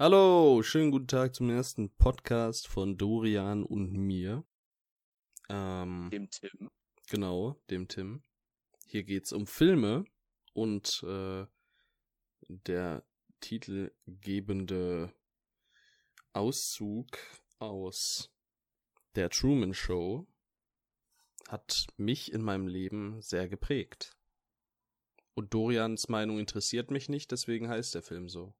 Hallo, schönen guten Tag zum ersten Podcast von Dorian und mir. Ähm, Dem Tim. genau, dem Tim. Hier geht's um Filme und äh, der titelgebende Auszug aus der Truman Show hat mich in meinem Leben sehr geprägt. Und Dorians Meinung interessiert mich nicht, deswegen heißt der Film so.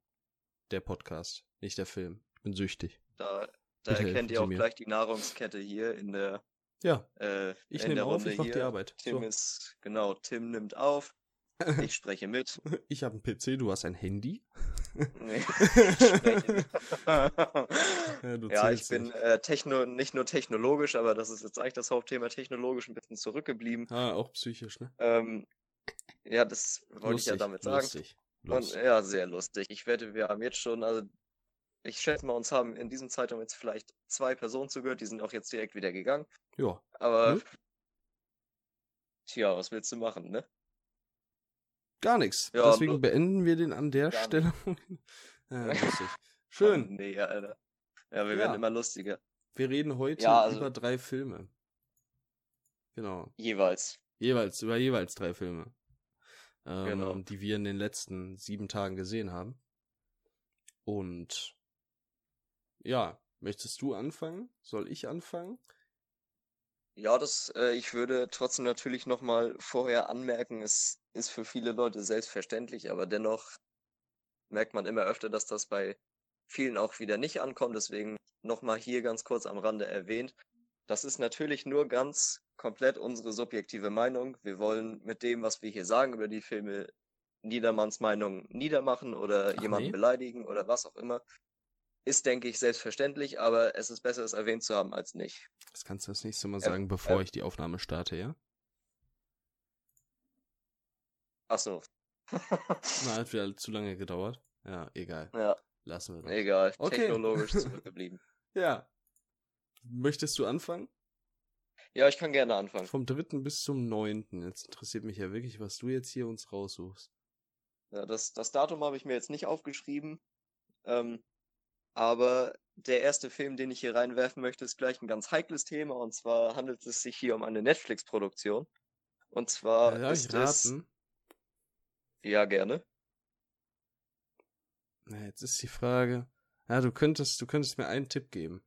Der Podcast, nicht der Film. Ich bin süchtig. Da, da Bitte erkennt ihr auch mir. gleich die Nahrungskette hier in der, Ja, äh, ich nehme auf, Runde ich mach hier. die Arbeit. Tim So. ist, genau, Tim nimmt auf. Ich spreche mit. Ich habe einen PC, du hast ein Handy. Nee, ich spreche. Ja, du ja, ich bin nicht. äh, techno, nicht nur technologisch, aber das ist jetzt eigentlich das Hauptthema, technologisch ein bisschen zurückgeblieben. Ah, auch psychisch, ne? Ähm, ja, das wollte ich ja damit sagen. Lustig. Und ja, sehr lustig. Ich wette, wir haben jetzt schon, also ich schätze mal, uns haben in diesem Zeitraum jetzt vielleicht zwei Personen zugehört, die sind auch jetzt direkt wieder gegangen. Ja, Aber Nö. tja, was willst du machen, ne? gar nichts. Ja, Deswegen beenden wir den an der Stelle. ja, lustig. Schön. Nee, Alter. Ja, wir Ja. werden immer lustiger. Wir reden heute Ja, also- über drei Filme. Genau. Jeweils. Jeweils, über jeweils drei Filme. Ähm, Genau. Die wir in den letzten sieben Tagen gesehen haben. Und ja, möchtest du anfangen? Soll ich anfangen? Ja, das, äh, ich würde trotzdem natürlich nochmal vorher anmerken, es ist für viele Leute selbstverständlich, aber dennoch merkt man immer öfter, dass das bei vielen auch wieder nicht ankommt. Deswegen nochmal hier ganz kurz am Rande erwähnt. Das ist natürlich nur ganz komplett unsere subjektive Meinung. Wir wollen mit dem, was wir hier sagen über die Filme, niedermanns Meinung niedermachen oder Ach jemanden nee. beleidigen oder was auch immer. Ist, denke ich, selbstverständlich, aber es ist besser, es erwähnt zu haben als nicht. Das kannst du das nächste Mal sagen, bevor äh, ich die Aufnahme starte, ja? Ach so. Na, hat wieder zu lange gedauert. Ja, egal. Ja, Lassen wir das. egal. Okay. Technologisch zurückgeblieben. Ja. Möchtest du anfangen? Ja, ich kann gerne anfangen. Vom dritten bis zum neunten. Jetzt interessiert mich ja wirklich, was du jetzt hier uns raussuchst. Ja, das, das Datum habe ich mir jetzt nicht aufgeschrieben. Ähm, aber der erste Film, den ich hier reinwerfen möchte, ist gleich ein ganz heikles Thema. Und zwar handelt es sich hier um eine Netflix-Produktion. Und zwar Ja, ist es. raten? Ja, gerne. Na, jetzt ist die Frage. Ja, du könntest, du könntest mir einen Tipp geben.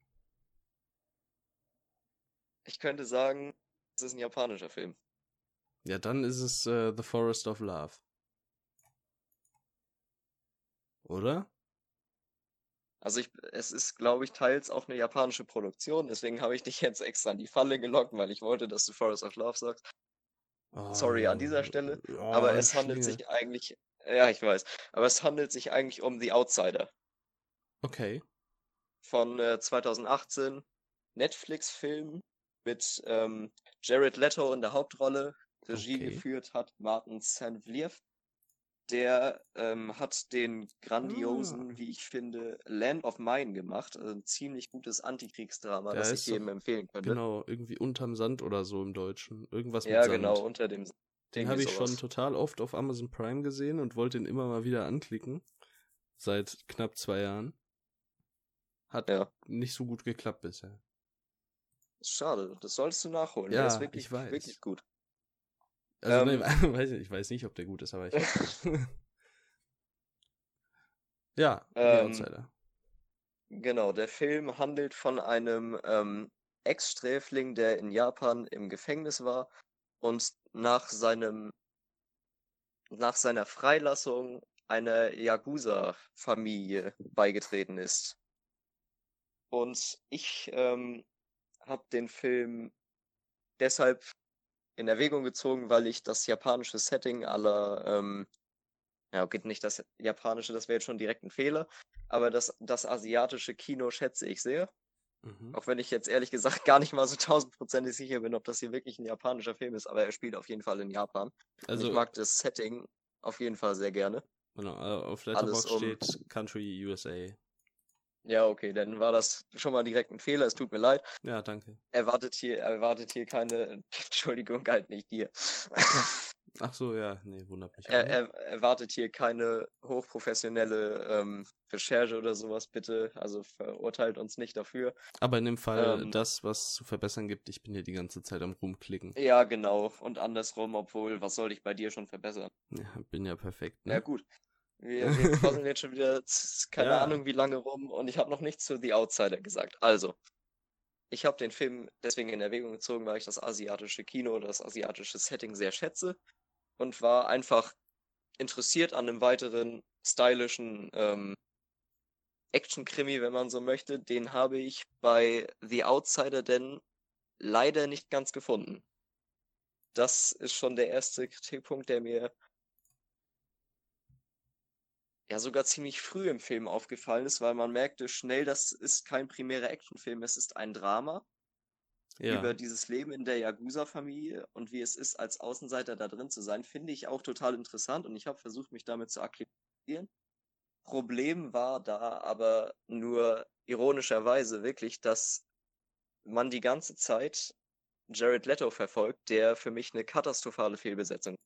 Ich könnte sagen, es ist ein japanischer Film. Ja, dann ist es äh, The Forest of Love. Oder? Also ich, es ist, glaube ich, teils auch eine japanische Produktion. Deswegen habe ich dich jetzt extra in die Falle gelockt, weil ich wollte, dass du Forest of Love sagst. Sorry an dieser Stelle, Oh, Aber es handelt Schlinge. sich eigentlich, ja, ich weiß, aber es handelt sich eigentlich um The Outsider Okay. von äh, 2018, Netflix-Film mit ähm, Jared Leto in der Hauptrolle. Regie Okay. geführt hat Martin Saint-Vliet. Der ähm, hat den grandiosen, Ah. wie ich finde, Land of Mine gemacht. Also ein ziemlich gutes Antikriegsdrama, Der das ich jedem empfehlen könnte. Genau, irgendwie unterm Sand oder so im Deutschen. Irgendwas ja, mit Sand. genau, unter dem. Den irgendwie habe ich schon sowas. total oft auf Amazon Prime gesehen und wollte ihn immer mal wieder anklicken. Seit knapp zwei Jahren. Hat Ja. nicht so gut geklappt bisher. Schade, das solltest du nachholen. Ja, der ist wirklich, ich weiß. wirklich gut. Also, Ähm, nee, weiß nicht, ich weiß nicht, ob der gut ist, aber ich. ja, Ähm, Outsider. Genau, der Film handelt von einem ähm, Ex-Sträfling, der in Japan im Gefängnis war und nach seinem nach seiner Freilassung einer Yakuza-Familie beigetreten ist. Und ich ähm, habe den Film deshalb in Erwägung gezogen, weil ich das japanische Setting aller, ähm, ja, okay, nicht das japanische, das wäre jetzt schon direkt ein Fehler, aber das, das asiatische Kino schätze ich sehr. Mhm. Auch wenn ich jetzt ehrlich gesagt gar nicht mal so tausendprozentig sicher bin, ob das hier wirklich ein japanischer Film ist, aber er spielt auf jeden Fall in Japan. Und Also, ich mag das Setting auf jeden Fall sehr gerne. genau, äh, auf Letterboxd um- steht Country USA. Ja, okay, dann war das schon mal direkt ein Fehler, es tut mir leid. Ja, danke. Erwartet hier, erwartet hier keine Entschuldigung, halt nicht dir. Ach so, ja, nee, wundert mich. Er, er erwartet hier keine hochprofessionelle ähm, Recherche oder sowas, bitte. Also verurteilt uns nicht dafür. Aber in dem Fall ähm, das, was zu verbessern gibt, ich bin hier die ganze Zeit am rumklicken. Ja, genau. Und andersrum, obwohl, was soll ich bei dir schon verbessern? Ja, bin ja perfekt. Ja, Ne? gut. Wir, wir quasseln jetzt schon wieder keine Ja. Ahnung wie lange rum und ich habe noch nichts zu The Outsider gesagt. Also, ich habe den Film deswegen in Erwägung gezogen, weil ich das asiatische Kino oder das asiatische Setting sehr schätze und war einfach interessiert an einem weiteren stylischen ähm, Action-Krimi, wenn man so möchte. Den habe ich bei The Outsider denn leider nicht ganz gefunden. Das ist schon der erste Kritikpunkt, der mir ja sogar ziemlich früh im Film aufgefallen ist, weil man merkte schnell, das ist kein primärer Actionfilm, es ist ein Drama Ja. über dieses Leben in der Yakuza-Familie und wie es ist, als Außenseiter da drin zu sein, finde ich auch total interessant und ich habe versucht, mich damit zu akklimatisieren. Problem war da aber nur ironischerweise wirklich, dass man die ganze Zeit Jared Leto verfolgt, der für mich eine katastrophale Fehlbesetzung.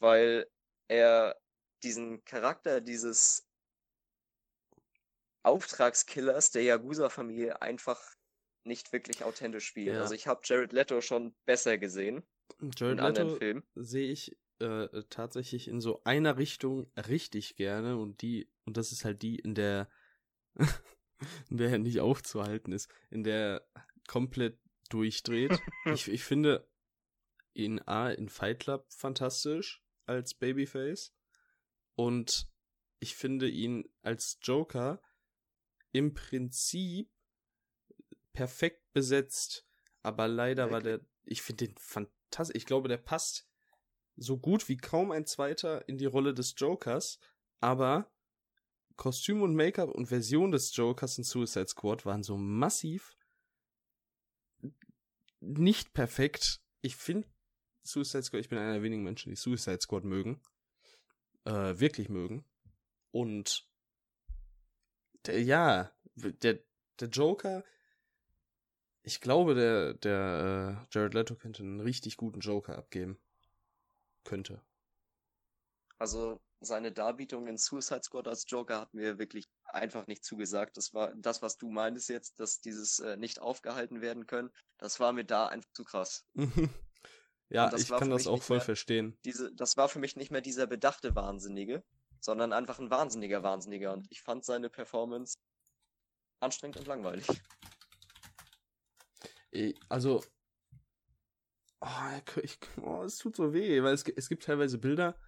Weil er diesen Charakter dieses Auftragskillers der Yakuza-Familie einfach nicht wirklich authentisch spielt. Ja. Also ich habe Jared Leto schon besser gesehen Jared in anderen Leto Filmen. sehe ich äh, tatsächlich in so einer Richtung richtig gerne und die, und das ist halt die, in der, in der er nicht aufzuhalten ist, in der er komplett durchdreht. ich, ich finde ihn A in Fight Club fantastisch als Babyface und ich finde ihn als Joker im Prinzip perfekt besetzt, aber leider war der, ich finde den fantastisch, ich glaube, der passt so gut wie kaum ein zweiter in die Rolle des Jokers, aber Kostüm und Make-up und Version des Jokers in Suicide Squad waren so massiv nicht perfekt. Ich finde Suicide Squad, ich bin einer der wenigen Menschen, die Suicide Squad mögen. Äh, wirklich mögen. Und der, ja, der, der Joker, ich glaube, der, der äh, Jared Leto könnte einen richtig guten Joker abgeben. Könnte. Also seine Darbietung in Suicide Squad als Joker hat mir wirklich einfach nicht zugesagt. Das war das, was du meintest jetzt, dass dieses äh, nicht aufgehalten werden können. Das war mir da einfach zu krass. ja, ich kann das auch voll mehr- verstehen. Diese, das war für mich nicht mehr dieser bedachte Wahnsinnige, sondern einfach ein wahnsinniger Wahnsinniger. Und ich fand seine Performance anstrengend und langweilig. Also, oh, ich, oh, es tut so weh, weil es, es gibt teilweise Bilder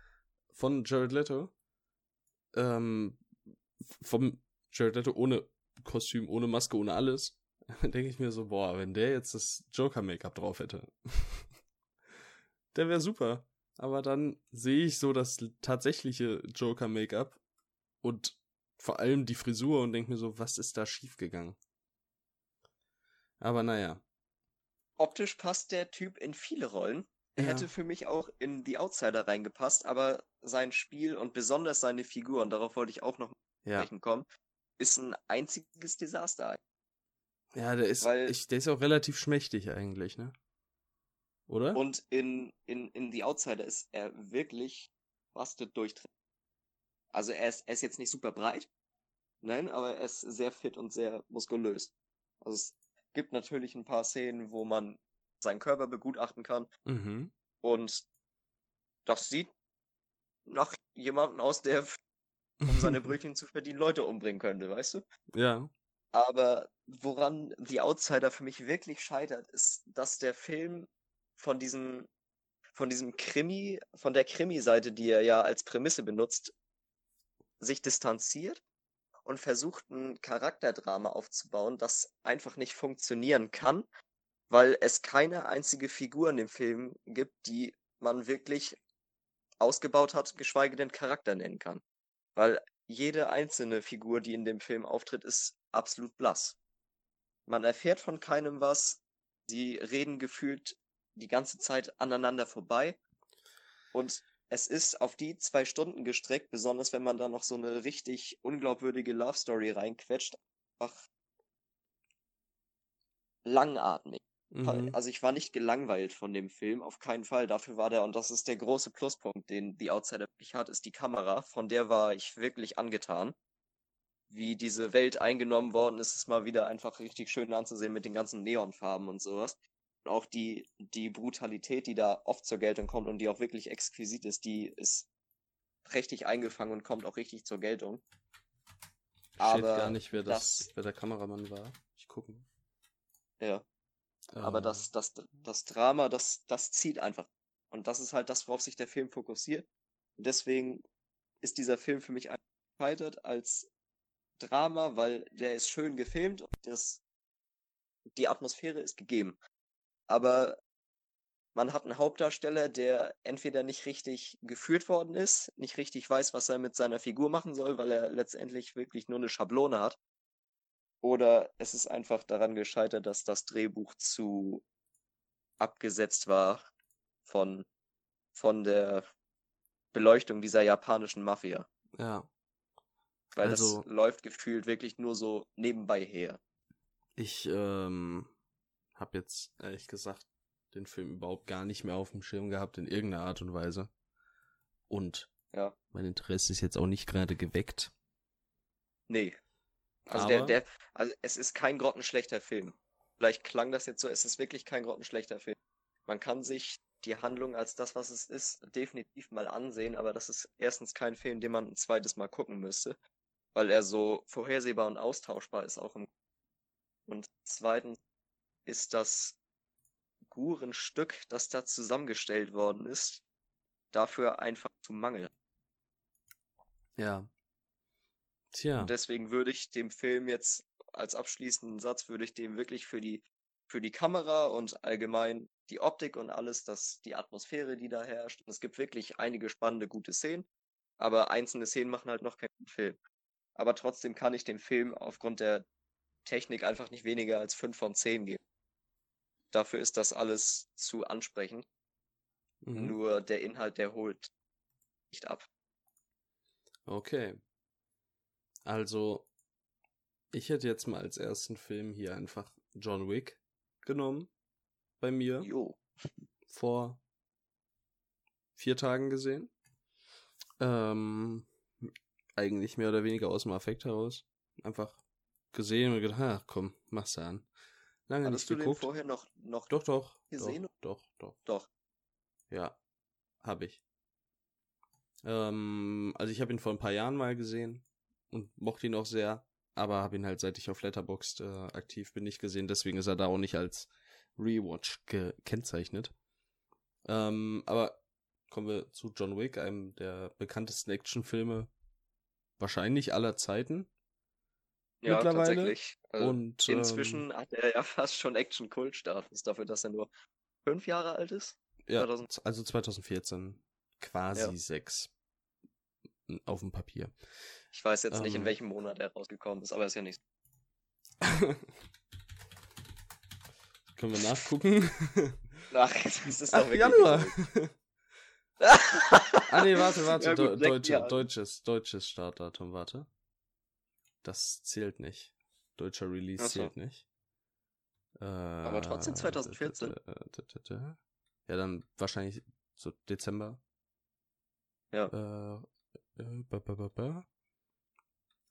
von Jared Leto, ähm, vom Jared Leto ohne Kostüm, ohne Maske, ohne alles. Dann denke ich mir so, boah, wenn der jetzt das Joker-Make-up drauf hätte, der wäre super. Aber dann sehe ich so das tatsächliche Joker-Make-up und vor allem die Frisur und denke mir so, was ist da schiefgegangen? Aber naja. Optisch passt der Typ in viele Rollen. Er Ja. hätte für mich auch in The Outsider reingepasst, aber sein Spiel und besonders seine Figur, und darauf wollte ich auch noch Ja. sprechen kommen, ist ein einziges Desaster. Ja, der ist, Weil- ich, der ist auch relativ schmächtig eigentlich, ne? Oder? Und in, in, in The Outsider ist er wirklich bastet durchtrainiert. Also er ist, er ist jetzt nicht super breit, nein, aber er ist sehr fit und sehr muskulös. Also es gibt natürlich ein paar Szenen, wo man seinen Körper begutachten kann mhm. und das sieht nach jemandem aus, der um seine Brötchen zu verdienen Leute umbringen könnte, weißt du? ja. Aber woran The Outsider für mich wirklich scheitert, ist, dass der Film von diesem, von diesem Krimi, von der Krimi-Seite, die er ja als Prämisse benutzt, sich distanziert und versucht, ein Charakterdrama aufzubauen, das einfach nicht funktionieren kann, weil es keine einzige Figur in dem Film gibt, die man wirklich ausgebaut hat, geschweige denn Charakter nennen kann. Weil jede einzelne Figur, die in dem Film auftritt, ist absolut blass. Man erfährt von keinem was. Die reden gefühlt die ganze Zeit aneinander vorbei. Und es ist auf die zwei Stunden gestreckt, besonders wenn man da noch so eine richtig unglaubwürdige Love Story reinquetscht. Einfach langatmig. mhm. also ich war nicht gelangweilt von dem Film, auf keinen Fall. Dafür war der, und das ist der große Pluspunkt, den The Outsider wirklich hat, ist die Kamera. Von der war ich wirklich angetan. Wie diese Welt eingenommen worden ist, ist mal wieder einfach richtig schön anzusehen mit den ganzen Neonfarben und sowas. Und auch die, die Brutalität, die da oft zur Geltung kommt und die auch wirklich exquisit ist, die ist prächtig eingefangen und kommt auch richtig zur Geltung. Aber Steht gar nicht, wer, das, das, wer der Kameramann war. Ich gucke. Ja. Aber das, ähm. das, das Drama, das, das zieht einfach. Und das ist halt das, worauf sich der Film fokussiert. Und deswegen ist dieser Film für mich gescheitert als Drama, weil der ist schön gefilmt und das, die Atmosphäre ist gegeben. Aber man hat einen Hauptdarsteller, der entweder nicht richtig geführt worden ist, nicht richtig weiß, was er mit seiner Figur machen soll, weil er letztendlich wirklich nur eine Schablone hat. Oder es ist einfach daran gescheitert, dass das Drehbuch zu abgesetzt war von, von der Beleuchtung dieser japanischen Mafia. Ja. Weil also, das läuft gefühlt wirklich nur so nebenbei her. Ich ähm, habe jetzt ehrlich gesagt den Film überhaupt gar nicht mehr auf dem Schirm gehabt in irgendeiner Art und Weise. Und ja. mein Interesse ist jetzt auch nicht gerade geweckt. Nee. Also der, der, also es ist kein grottenschlechter Film. Vielleicht klang das jetzt so, es ist wirklich kein grottenschlechter Film. Man kann sich die Handlung als das, was es ist, definitiv mal ansehen, aber das ist erstens kein Film, den man ein zweites Mal gucken müsste, weil er so vorhersehbar und austauschbar ist auch im und zweitens ist das Figurenstück, das da zusammengestellt worden ist, dafür einfach zu mangeln. Ja. Tja. Und deswegen würde ich dem Film jetzt als abschließenden Satz würde ich dem wirklich für die für die Kamera und allgemein die Optik und alles, das die Atmosphäre, die da herrscht. Und es gibt wirklich einige spannende gute Szenen, aber einzelne Szenen machen halt noch keinen Film. Aber trotzdem kann ich dem Film aufgrund der Technik einfach nicht weniger als 5 von 10 geben. Dafür ist das alles zu ansprechend. Mhm. Nur der Inhalt, der holt nicht ab. Okay. Also, ich hätte jetzt mal als ersten Film hier einfach John Wick genommen. Bei mir. Jo. Vor vier Tagen gesehen. Ähm, eigentlich mehr oder weniger aus dem Affekt heraus. Einfach gesehen und gedacht, ach komm, mach's an. Lange Hattest nicht du geguckt. den vorher noch, noch doch, doch, gesehen? Doch, doch, doch. Doch. Ja, habe ich. Ähm, also ich habe ihn vor ein paar Jahren mal gesehen und mochte ihn auch sehr, aber habe ihn halt seit ich auf Letterboxd äh, aktiv bin nicht gesehen, deswegen ist er da auch nicht als Rewatch gekennzeichnet. Ähm, aber kommen wir zu John Wick, einem der bekanntesten Actionfilme wahrscheinlich aller Zeiten. Ja, mittlerweile. tatsächlich. Also und inzwischen ähm, hat er ja fast schon Action-Kult-Status dafür, dass er nur fünf Jahre alt ist. Ja, 2000... also 2014 quasi ja. sechs auf dem Papier. Ich weiß jetzt ähm, nicht, in ähm. welchem Monat er rausgekommen ist, aber ist ja nicht. Können wir nachgucken? Ach, das ist doch Ach, Januar. ah nee, warte, warte, ja, gut, Deutsche, deutsches, deutsches Startdatum, warte. Das zählt nicht. Deutscher Release so. zählt nicht. Äh, Aber trotzdem 2014. Ja, dann wahrscheinlich so Dezember. Ja. Äh, äh,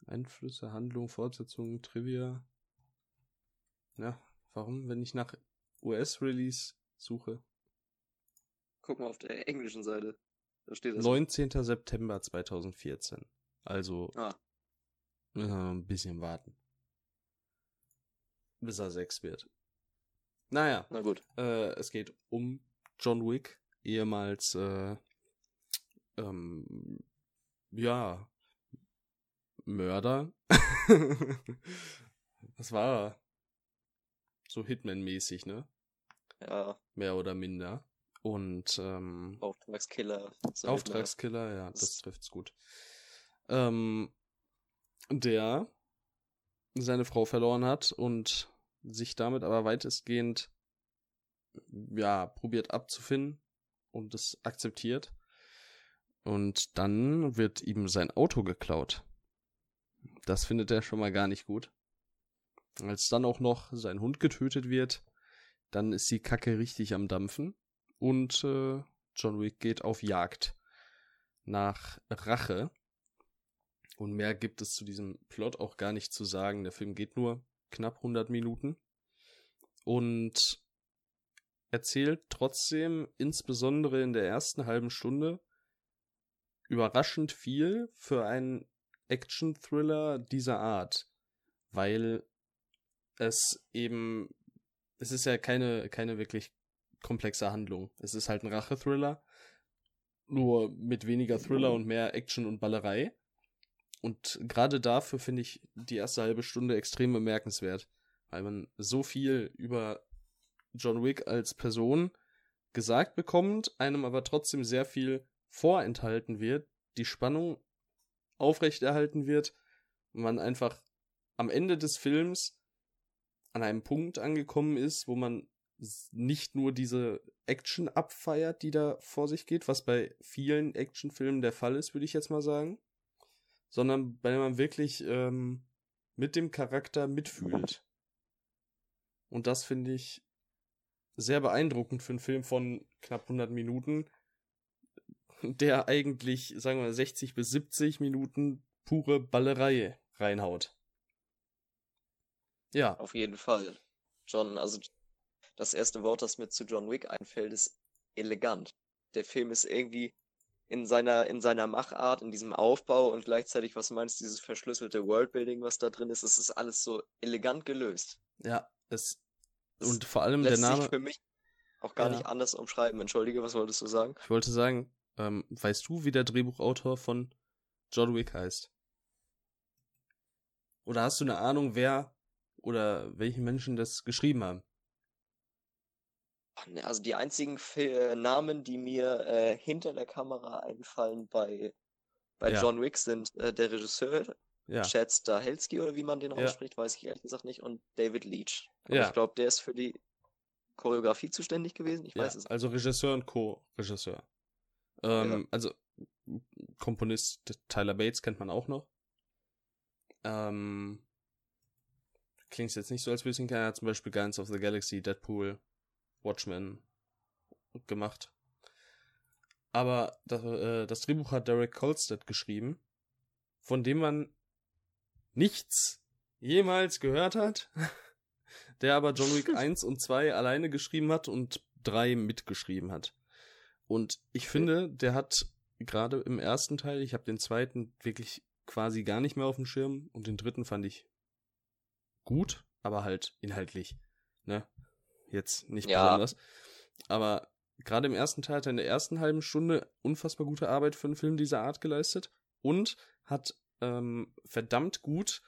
Einflüsse, Handlung, Fortsetzung, Trivia. Ja, warum, wenn ich nach US-Release suche? Guck mal auf der englischen Seite. Da steht das. 19. September 2014. Also ah. Noch ein bisschen warten. Bis er sechs wird. Naja. Na gut. Äh, es geht um John Wick, ehemals, äh, ähm, ja, Mörder. Was war er? So Hitman-mäßig, ne? Ja. Mehr oder minder. Und, ähm, Auftragskiller. So Auftragskiller, ja, das trifft's gut. Ähm, der seine Frau verloren hat und sich damit aber weitestgehend ja probiert abzufinden und es akzeptiert. Und dann wird ihm sein Auto geklaut. Das findet er schon mal gar nicht gut. Als dann auch noch sein Hund getötet wird, dann ist die Kacke richtig am Dampfen und äh, John Wick geht auf Jagd nach Rache. Und mehr gibt es zu diesem Plot auch gar nicht zu sagen. Der Film geht nur knapp 100 Minuten und erzählt trotzdem insbesondere in der ersten halben Stunde überraschend viel für einen Action-Thriller dieser Art, weil es eben, es ist ja keine, keine wirklich komplexe Handlung. Es ist halt ein Rache-Thriller, nur mit weniger Thriller und mehr Action und Ballerei. Und gerade dafür finde ich die erste halbe Stunde extrem bemerkenswert, weil man so viel über John Wick als Person gesagt bekommt, einem aber trotzdem sehr viel vorenthalten wird, die Spannung aufrechterhalten wird, man einfach am Ende des Films an einem Punkt angekommen ist, wo man nicht nur diese Action abfeiert, die da vor sich geht, was bei vielen Actionfilmen der Fall ist, würde ich jetzt mal sagen, sondern bei dem man wirklich ähm, mit dem Charakter mitfühlt. Und das finde ich sehr beeindruckend für einen Film von knapp 100 Minuten, der eigentlich, sagen wir, 60 bis 70 Minuten pure Ballerei reinhaut. Ja. Auf jeden Fall. John, also das erste Wort, das mir zu John Wick einfällt, ist elegant. Der Film ist irgendwie in seiner, in seiner Machart, in diesem Aufbau und gleichzeitig, was meinst du, dieses verschlüsselte Worldbuilding, was da drin ist, es ist alles so elegant gelöst. Ja, es und vor allem der Name. Sich für mich auch gar ja. nicht anders umschreiben. Entschuldige, was wolltest du sagen? Ich wollte sagen, ähm, weißt du, wie der Drehbuchautor von John Wick heißt? Oder hast du eine Ahnung, wer oder welche Menschen das geschrieben haben? Ne, also die einzigen F Namen, die mir äh, hinter der Kamera einfallen bei, bei ja. John Wick sind äh, der Regisseur, ja. Chad Stahelski oder wie man den ausspricht, ja. weiß ich ehrlich gesagt nicht, und David Leach. Aber ja. ich glaube, der ist für die Choreografie zuständig gewesen. Ich weiß es. Also Regisseur und Co-Regisseur. Ähm. Also Komponist Tyler Bates kennt man auch noch. Ähm, klingt jetzt nicht so, als würde ich ihn kennen. Zum Beispiel Guardians of the Galaxy, Deadpool, Watchmen gemacht. Aber das, äh, das Drehbuch hat Derek Kolstad geschrieben, von dem man nichts jemals gehört hat, der aber John Wick 1 und 2 alleine geschrieben hat und 3 mitgeschrieben hat. Und ich finde, der hat gerade im ersten Teil, ich habe den zweiten wirklich quasi gar nicht mehr auf dem Schirm und den dritten fand ich gut, aber halt inhaltlich, ne? Jetzt nicht ja. besonders. Aber gerade im ersten Teil hat er in der ersten halben Stunde unfassbar gute Arbeit für einen Film dieser Art geleistet und hat ähm, verdammt gut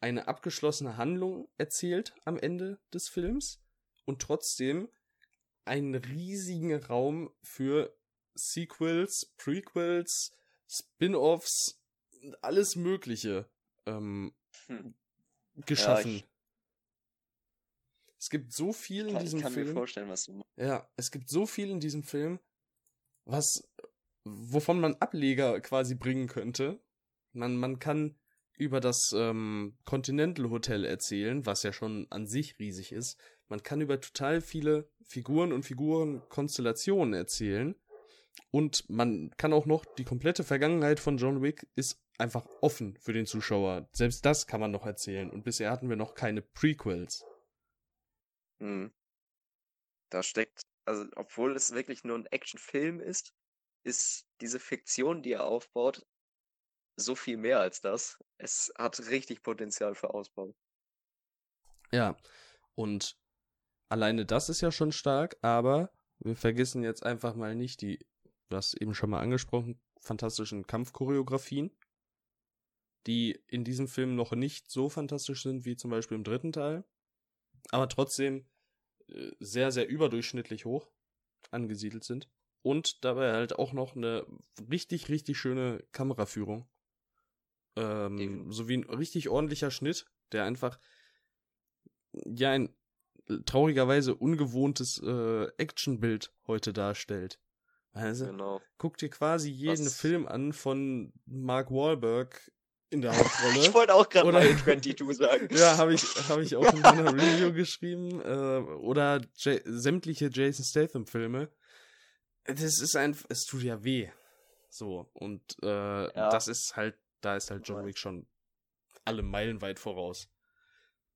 eine abgeschlossene Handlung erzählt am Ende des Films und trotzdem einen riesigen Raum für Sequels, Prequels, Spin-offs, alles Mögliche ähm, hm. geschaffen. Ja, es gibt so viel in diesem ich kann Film. Mir vorstellen, was du Ja, es gibt so viel in diesem Film, was wovon man Ableger quasi bringen könnte. Man, man kann über das ähm, Continental Hotel erzählen, was ja schon an sich riesig ist. Man kann über total viele Figuren und Figurenkonstellationen erzählen. Und man kann auch noch, die komplette Vergangenheit von John Wick ist einfach offen für den Zuschauer. Selbst das kann man noch erzählen. Und bisher hatten wir noch keine Prequels. Hm. Da steckt, also obwohl es wirklich nur ein Actionfilm ist, ist diese Fiktion, die er aufbaut, so viel mehr als das. Es hat richtig Potenzial für Ausbau. Ja, und alleine das ist ja schon stark, aber wir vergessen jetzt einfach mal nicht die, du hast eben schon mal angesprochen, fantastischen Kampfchoreografien, die in diesem Film noch nicht so fantastisch sind wie zum Beispiel im dritten Teil, aber trotzdem äh, sehr, sehr überdurchschnittlich hoch angesiedelt sind. Und dabei halt auch noch eine richtig, richtig schöne Kameraführung. Ähm, sowie ein richtig ordentlicher Schnitt, der einfach ja ein traurigerweise ungewohntes äh, Actionbild heute darstellt. Also, genau. guck dir quasi jeden Was? Film an von Mark Wahlberg in der Hauptrolle. Ich wollte auch gerade mal 22 sagen. Ja, habe ich, hab ich auch in meiner Review geschrieben. Äh, oder J sämtliche Jason Statham-Filme. Das ist einfach, es tut ja weh. So, und äh, das ist halt, da ist halt John Wick schon alle Meilen weit voraus.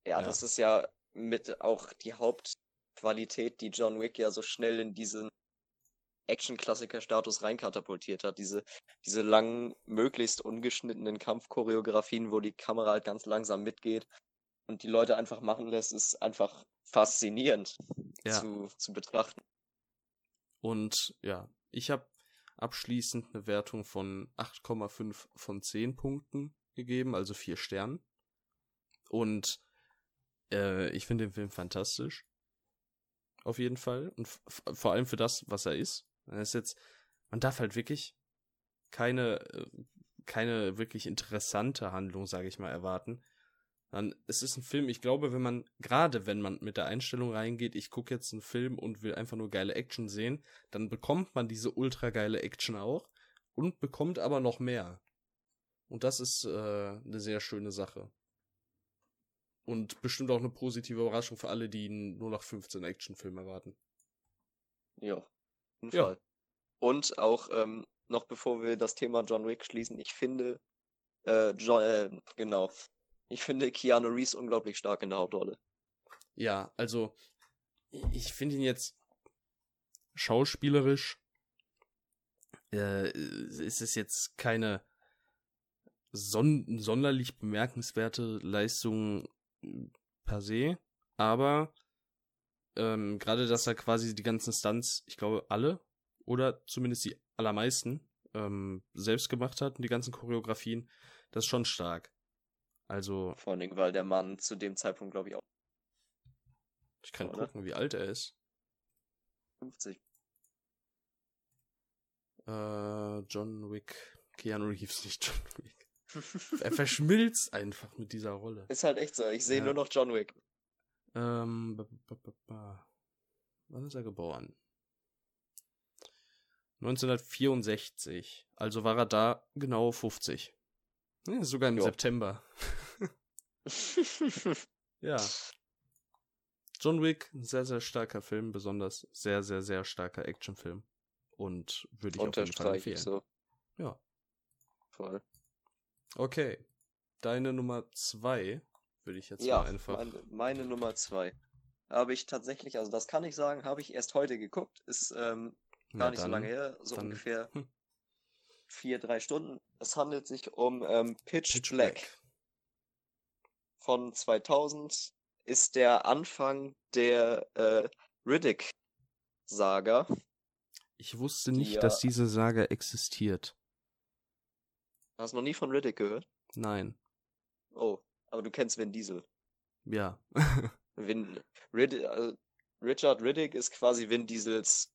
Ja, Ja. das ist ja mit auch die Hauptqualität, die John Wick ja so schnell in diesen Action-Klassiker-Status reinkatapultiert hat. Diese, diese langen, möglichst ungeschnittenen Kampfchoreografien, wo die Kamera halt ganz langsam mitgeht und die Leute einfach machen lässt, ist einfach faszinierend Ja. zu, zu betrachten. Und ja, ich habe abschließend eine Wertung von 8,5 von 10 Punkten gegeben, also 4 Sternen. Und äh, ich finde den Film fantastisch. Auf jeden Fall. Und vor allem für das, was er ist. Er ist jetzt, man darf halt wirklich keine, äh, keine wirklich interessante Handlung, sage ich mal, erwarten. Dann, es ist ein Film, ich glaube, wenn man, gerade wenn man mit der Einstellung reingeht, ich gucke jetzt einen Film und will einfach nur geile Action sehen, dann bekommt man diese ultra geile Action auch und bekommt aber noch mehr. Und das ist äh, eine sehr schöne Sache. Und bestimmt auch eine positive Überraschung für alle, die nur nach 15 Actionfilm erwarten. Ja, jeden Ja. Fall. Und auch ähm, noch bevor wir das Thema John Wick schließen, ich finde, äh, John, äh, genau, ich finde Keanu Reeves unglaublich stark in der Hauptrolle. Ja, also ich finde ihn jetzt schauspielerisch äh, ist es jetzt keine son sonderlich bemerkenswerte Leistung per se, aber ähm, gerade, dass er quasi die ganzen Stunts, ich glaube alle oder zumindest die allermeisten ähm, selbst gemacht hat und die ganzen Choreografien, das ist schon stark. Also Vor allen Dingen, weil der Mann zu dem Zeitpunkt, glaube ich, auch ich kann Oder? gucken, wie alt er ist. 50. Äh, John Wick. Keanu Reeves, nicht John Wick. Er verschmilzt einfach mit dieser Rolle. Ist halt echt so. Ich sehe Ja. nur noch John Wick. Ähm, wann ist er geboren? 1964. Also war er da genau 50. Ja, sogar im Jo. September. Ja. John Wick, sehr, sehr starker Film, besonders sehr, sehr, sehr starker Actionfilm. Und würde ich auf jeden Fall empfehlen. so. Ja. Voll. Okay. Deine Nummer zwei würde ich jetzt Ja, mal einfach. meine, meine Nummer zwei. Habe ich tatsächlich, also das kann ich sagen, habe ich erst heute geguckt. Ist ähm, Na gar nicht so dann. lange her, so dann- ungefähr hm. vier, drei Stunden. Es handelt sich um ähm, Pitch, Pitch Black. Black. von 2000. Ist der Anfang der äh, Riddick-Saga. Ich wusste nicht, ja- dass diese Saga existiert. Hast du noch nie von Riddick gehört? Nein. Oh, aber du kennst Vin Diesel. Ja. Vin, Rid, äh, Richard Riddick ist quasi Vin Diesels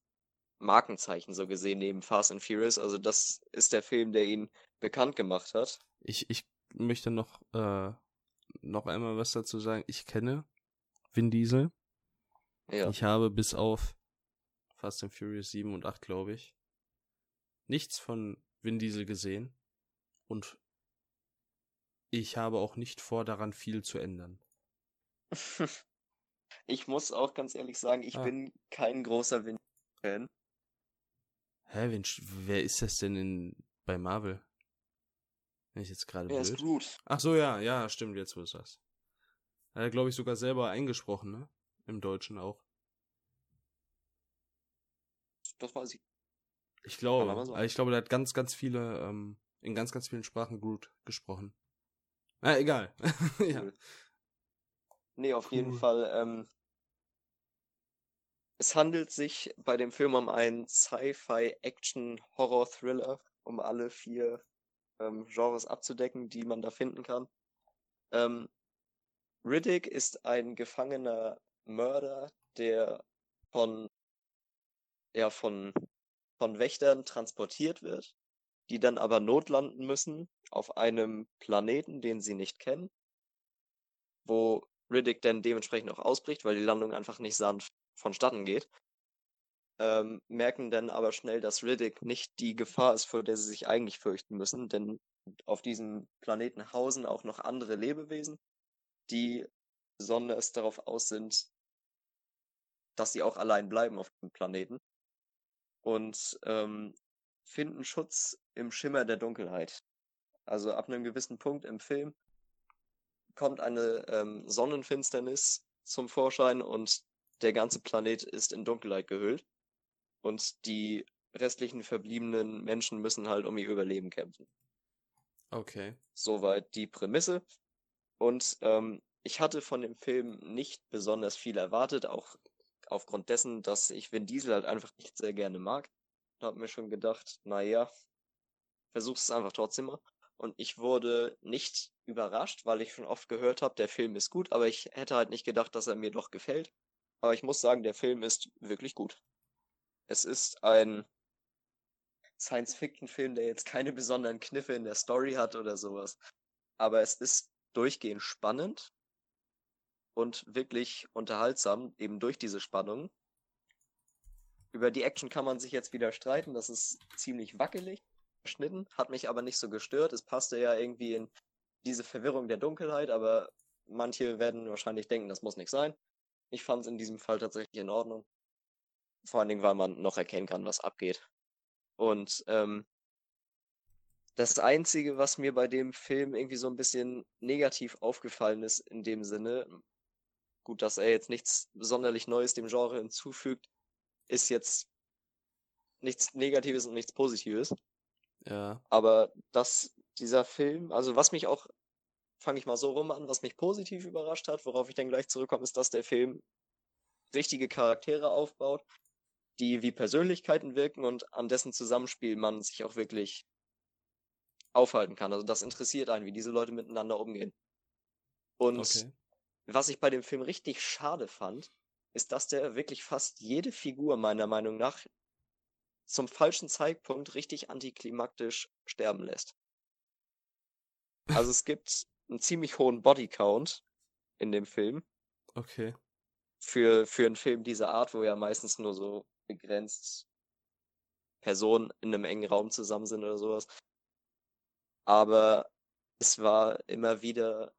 Markenzeichen, so gesehen, neben Fast and Furious. Also das ist der Film, der ihn bekannt gemacht hat. ich, ich möchte noch, äh, noch einmal was dazu sagen. Ich kenne Vin Diesel. Ja. Ich habe bis auf Fast and Furious 7 und 8, glaube ich, nichts von Vin Diesel gesehen. Und ich habe auch nicht vor, daran viel zu ändern. Ich muss auch ganz ehrlich sagen, ich Ah. bin kein großer Vin Fan. Hä, sch- wer ist das denn in, bei Marvel? Bin ich jetzt gerade Er ist blöd? Groot. Ach so, ja, ja, stimmt, jetzt wo du sagst. Hat er, glaube ich, sogar selber eingesprochen, ne? Im Deutschen auch. Das weiß ich. Ich glaube, aber ich glaube, der hat ganz, ganz viele, ähm, in ganz, ganz vielen Sprachen Groot gesprochen. Na, egal. ja. Cool. Nee, auf jeden Cool. Fall. Ähm, es handelt sich bei dem Film um einen Sci-Fi-Action-Horror-Thriller, um alle vier ähm, Genres abzudecken, die man da finden kann. Ähm, Riddick ist ein gefangener Mörder, der von, ja, von, von Wächtern transportiert wird, die dann aber notlanden müssen auf einem Planeten, den sie nicht kennen, wo Riddick dann dementsprechend auch ausbricht, weil die Landung einfach nicht sanft vonstatten geht. Ähm, merken dann aber schnell, dass Riddick nicht die Gefahr ist, vor der sie sich eigentlich fürchten müssen, denn auf diesem Planeten hausen auch noch andere Lebewesen, die besonders darauf aus sind, dass sie auch allein bleiben auf dem Planeten und ähm, finden Schutz im Schimmer der Dunkelheit. Also ab einem gewissen Punkt im Film kommt eine ähm, Sonnenfinsternis zum Vorschein und der ganze Planet ist in Dunkelheit gehüllt. Und die restlichen verbliebenen Menschen müssen halt um ihr Überleben kämpfen. Okay. Soweit die Prämisse. Und ähm, ich hatte von dem Film nicht besonders viel erwartet, auch aufgrund dessen, dass ich Vin Diesel halt einfach nicht sehr gerne mag. Da habe mir schon gedacht, naja, versuch's es einfach trotzdem mal. Und ich wurde nicht überrascht, weil ich schon oft gehört habe, der Film ist gut, aber ich hätte halt nicht gedacht, dass er mir doch gefällt. Aber ich muss sagen, der Film ist wirklich gut. Es ist ein Science-Fiction-Film, der jetzt keine besonderen Kniffe in der Story hat oder sowas. Aber es ist durchgehend spannend und wirklich unterhaltsam, eben durch diese Spannung. Über die Action kann man sich jetzt wieder streiten, das ist ziemlich wackelig geschnitten, hat mich aber nicht so gestört. Es passte ja irgendwie in diese Verwirrung der Dunkelheit, aber manche werden wahrscheinlich denken, das muss nicht sein. Ich fand es in diesem Fall tatsächlich in Ordnung. Vor allen Dingen, weil man noch erkennen kann, was abgeht. Und ähm, das Einzige, was mir bei dem Film irgendwie so ein bisschen negativ aufgefallen ist, in dem Sinne, gut, dass er jetzt nichts sonderlich Neues dem Genre hinzufügt, ist jetzt nichts Negatives und nichts Positives. Ja. Aber dass dieser Film, also was mich auch, fange ich mal so rum an, was mich positiv überrascht hat, worauf ich dann gleich zurückkomme, ist, dass der Film richtige Charaktere aufbaut, die wie Persönlichkeiten wirken und an dessen Zusammenspiel man sich auch wirklich aufhalten kann. Also das interessiert einen, wie diese Leute miteinander umgehen. Und okay. was ich bei dem Film richtig schade fand, ist, dass der wirklich fast jede Figur meiner Meinung nach zum falschen Zeitpunkt richtig antiklimaktisch sterben lässt. Also es gibt einen ziemlich hohen Bodycount in dem Film. Okay. Für, für einen Film dieser Art, wo ja meistens nur so begrenzt Personen in einem engen Raum zusammen sind oder sowas. Aber es war immer wieder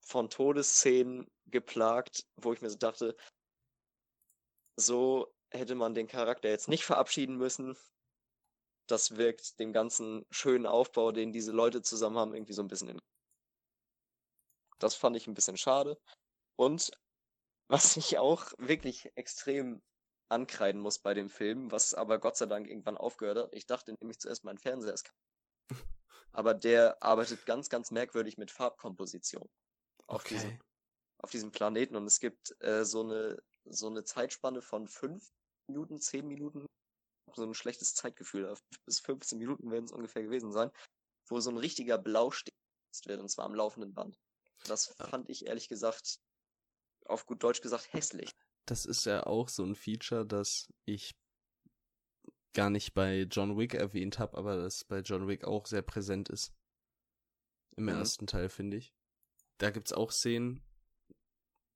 von Todesszenen geplagt, wo ich mir so dachte, so hätte man den Charakter jetzt nicht verabschieden müssen. Das wirkt dem ganzen schönen Aufbau, den diese Leute zusammen haben, irgendwie so ein bisschen in. Das fand ich ein bisschen schade. Und was ich auch wirklich extrem ankreiden muss bei dem Film, was aber Gott sei Dank irgendwann aufgehört hat. Ich dachte nämlich zuerst, mein Fernseher ist aber der arbeitet ganz, ganz merkwürdig mit Farbkomposition auf, okay. diesem, auf diesem Planeten und es gibt äh, so eine so eine Zeitspanne von fünf Minuten, zehn Minuten, so ein schlechtes Zeitgefühl, bis 15 Minuten werden es ungefähr gewesen sein, wo so ein richtiger Blaustich wird, und zwar am laufenden Band. Das fand ich ehrlich gesagt, auf gut Deutsch gesagt, hässlich. Das ist ja auch so ein Feature, das ich gar nicht bei John Wick erwähnt habe, aber das bei John Wick auch sehr präsent ist. Im mhm. ersten Teil, finde ich. Da gibt's auch Szenen,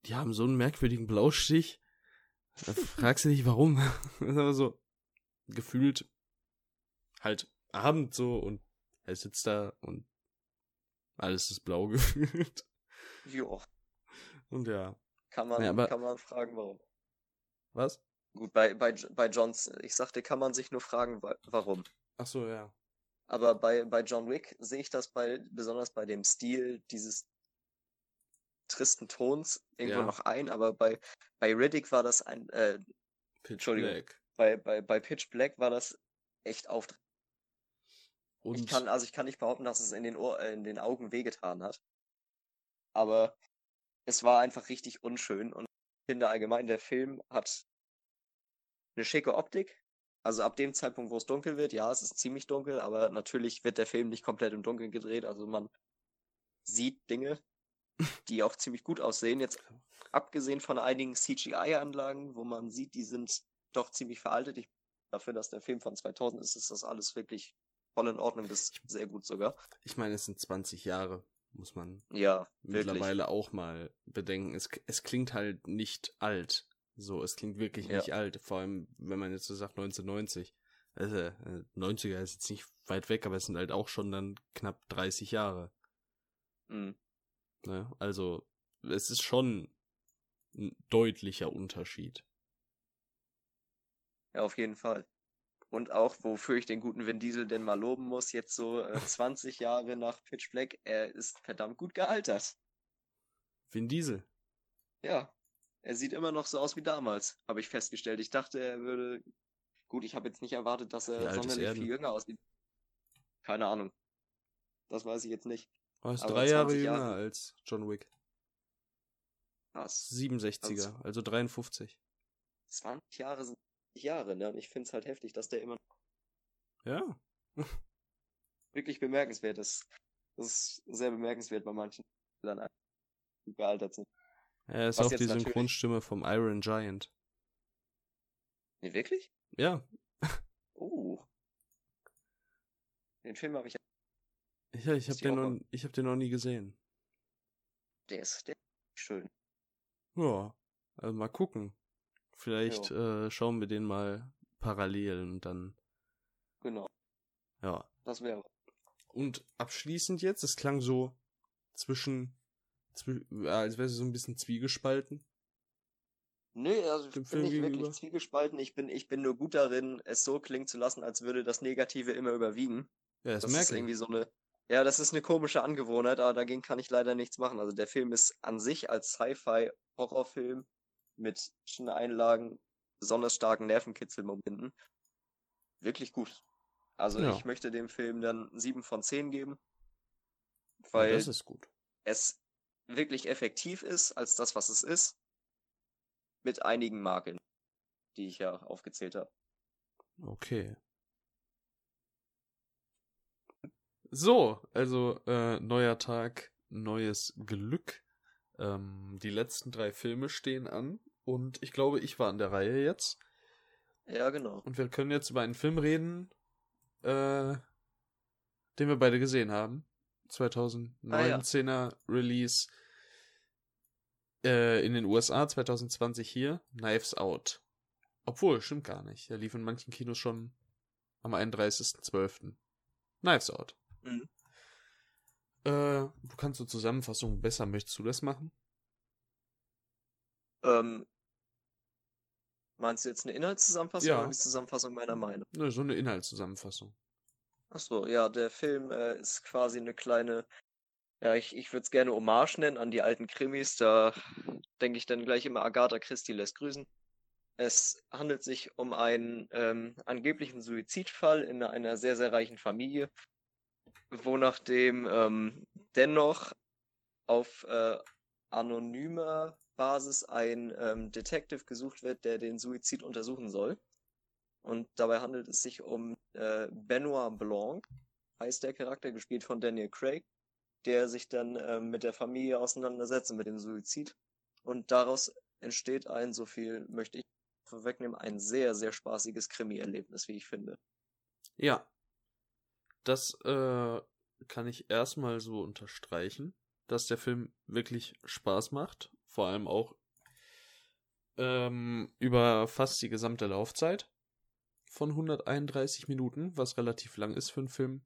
die haben so einen merkwürdigen Blaustich. Da fragst du dich, warum. Das ist aber so gefühlt halt Abend so und er sitzt da und alles ist blau gefühlt. Jo. Und ja. Kann man, ja, aber, kann man fragen, warum. Was? Gut, bei, bei, bei Johns, ich sagte, kann man sich nur fragen, warum. Ach so, ja. Aber bei, bei John Wick sehe ich das bei, besonders bei dem Stil dieses tristen Tons irgendwo ja. noch ein, aber bei, bei Riddick war das ein, äh, Pitch Entschuldigung, Black. Bei, bei, bei Pitch Black war das echt aufdringlich. Ich kann, also ich kann nicht behaupten, dass es in den, Ohr, äh, in den Augen wehgetan hat. Aber es war einfach richtig unschön und ich finde allgemein, der Film hat eine schicke Optik. Also ab dem Zeitpunkt, wo es dunkel wird, ja, es ist ziemlich dunkel, aber natürlich wird der Film nicht komplett im Dunkeln gedreht. Also man sieht Dinge, die auch ziemlich gut aussehen. Jetzt abgesehen von einigen CGI-Anlagen, wo man sieht, die sind doch ziemlich veraltet. Ich, dafür, dass der Film von 2000 ist, ist das alles wirklich voll in Ordnung, bis sehr gut sogar. Ich meine, es sind 20 Jahre, muss man ja, mittlerweile wirklich. auch mal bedenken. Es, es klingt halt nicht alt. So, es klingt wirklich nicht ja. alt. Vor allem, wenn man jetzt so sagt 1990. Also, äh, 90er ist jetzt nicht weit weg, aber es sind halt auch schon dann knapp 30 Jahre. Mhm. Ne? Also, es ist schon ein deutlicher Unterschied. Ja, auf jeden Fall. Und auch, wofür ich den guten Vin Diesel denn mal loben muss, jetzt so äh, 20 Jahre nach Pitch Black, er ist verdammt gut gealtert. Vin Diesel. Ja, er sieht immer noch so aus wie damals, habe ich festgestellt. Ich dachte, er würde. Gut, ich habe jetzt nicht erwartet, dass er sonderlich er viel jünger aussieht. Keine Ahnung. Das weiß ich jetzt nicht. Er ist Aber drei Jahre 20 jünger Jahre. als John Wick. Was? 67er, also 53. 20 Jahre sind 20 Jahre, ne? Und ich finde es halt heftig, dass der immer Ja. wirklich bemerkenswert ist. Das ist sehr bemerkenswert bei manchen, die dann gealtert sind. Er ist Was auch die Synchronstimme vom Iron Giant. Nee, wirklich? Ja, Oh. Den Film habe ich. Ja ich habe Ist den, noch, ich hab den noch nie gesehen. Der ist, der ist schön. Ja, also mal gucken. Vielleicht äh, schauen wir den mal parallel und dann, Genau. ja. Das wäre. Und abschließend jetzt, es klang so zwischen, zwi ja, als wäre es so ein bisschen zwiegespalten. Nee, also ich Dem bin Film nicht gegenüber? wirklich zwiegespalten. Ich bin, ich bin nur gut darin, es so klingen zu lassen, als würde das Negative immer überwiegen. Ja, das, Das ist merke irgendwie ich. so eine. Ja, das ist eine komische Angewohnheit, aber dagegen kann ich leider nichts machen. Also der Film ist an sich als Sci-Fi-Horrorfilm mit Einlagen, besonders starken Nervenkitzelmomenten wirklich gut. Also Ja. ich möchte dem Film dann 7 von 10 geben, Ja, weil das ist gut. es wirklich effektiv ist als das, was es ist, mit einigen Makeln, die ich ja aufgezählt habe. Okay. So, also äh, neuer Tag, neues Glück. Ähm, die letzten drei Filme stehen an und ich glaube, ich war an der Reihe jetzt. Ja, genau. Und wir können jetzt über einen Film reden, äh, den wir beide gesehen haben. 2019er Release äh, in den USA, 2020 hier, Knives Out. Obwohl, stimmt gar nicht. Er lief in manchen Kinos schon am 31.12. Knives Out. Mhm. Äh, du kannst zur Zusammenfassung besser, möchtest du das machen? Ähm, meinst du jetzt eine Inhaltszusammenfassung Ja. oder die Zusammenfassung meiner Meinung? Ne, so eine Inhaltszusammenfassung. Ach so, ja, der Film äh, ist quasi eine kleine, ja, ich, ich würde es gerne Hommage nennen an die alten Krimis. Da denke ich dann gleich immer, Agatha Christie lässt grüßen. Es handelt sich um einen ähm, angeblichen Suizidfall in einer sehr, sehr reichen Familie, wo nachdem ähm, dennoch auf äh, anonymer Basis ein ähm, Detective gesucht wird, der den Suizid untersuchen soll. Und dabei handelt es sich um äh, Benoit Blanc, heißt der Charakter, gespielt von Daniel Craig, der sich dann ähm, mit der Familie auseinandersetzt mit dem Suizid. Und daraus entsteht ein, so viel möchte ich vorwegnehmen, ein sehr, sehr spaßiges Krimi-Erlebnis, wie ich finde. Ja. Das äh, kann ich erstmal so unterstreichen, dass der Film wirklich Spaß macht. Vor allem auch ähm, über fast die gesamte Laufzeit von 131 Minuten, was relativ lang ist für einen Film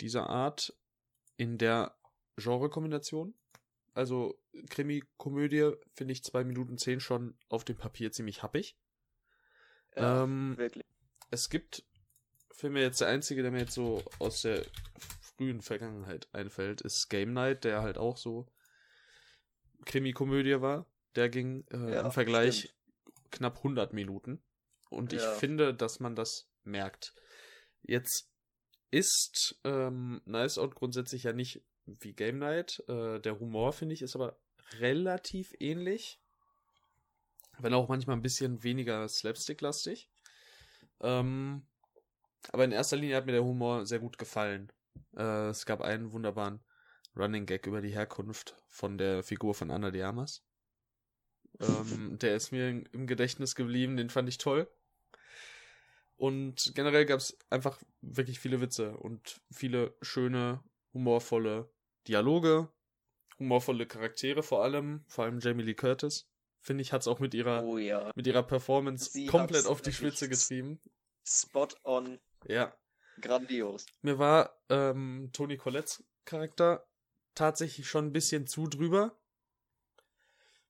dieser Art in der Genrekombination. Also Krimi-Komödie finde ich 2 Minuten 10 schon auf dem Papier ziemlich happig. Ja, Ähm, wirklich. es gibt Filme, jetzt der einzige, der mir jetzt so aus der frühen Vergangenheit einfällt, ist Game Night, der halt auch so Krimi-Komödie war. Der ging äh, Ja, im Vergleich stimmt. knapp 100 Minuten. Und ich Ja. finde, dass man das merkt. Jetzt ist ähm, Nice Out grundsätzlich ja nicht wie Game Night. Äh, der Humor, finde ich, ist aber relativ ähnlich. Wenn auch manchmal ein bisschen weniger slapstick-lastig. Ähm, aber in erster Linie hat mir der Humor sehr gut gefallen. Äh, es gab einen wunderbaren Running Gag über die Herkunft von der Figur von Anna de Armas. Ähm, der ist mir im- Gedächtnis geblieben, den fand ich toll. Und generell gab es einfach wirklich viele Witze und viele schöne, humorvolle Dialoge, humorvolle Charaktere vor allem, vor allem Jamie Lee Curtis. Finde ich, hat es auch mit ihrer Oh ja. mit ihrer Performance Sie komplett auf die Spitze getrieben. spot on. Ja. Grandios. Mir war ähm, Toni Collettes Charakter tatsächlich schon ein bisschen zu drüber.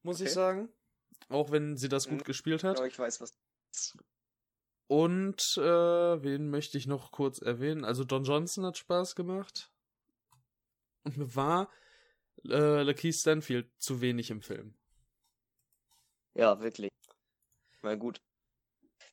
Muss okay. ich sagen. Auch wenn sie das gut mhm. gespielt hat. Ja, ich weiß, was. Und äh, wen möchte ich noch kurz erwähnen? Also Don Johnson hat Spaß gemacht. Und mir war äh, Lakeith Stanfield zu wenig im Film. Ja, wirklich. Mal gut.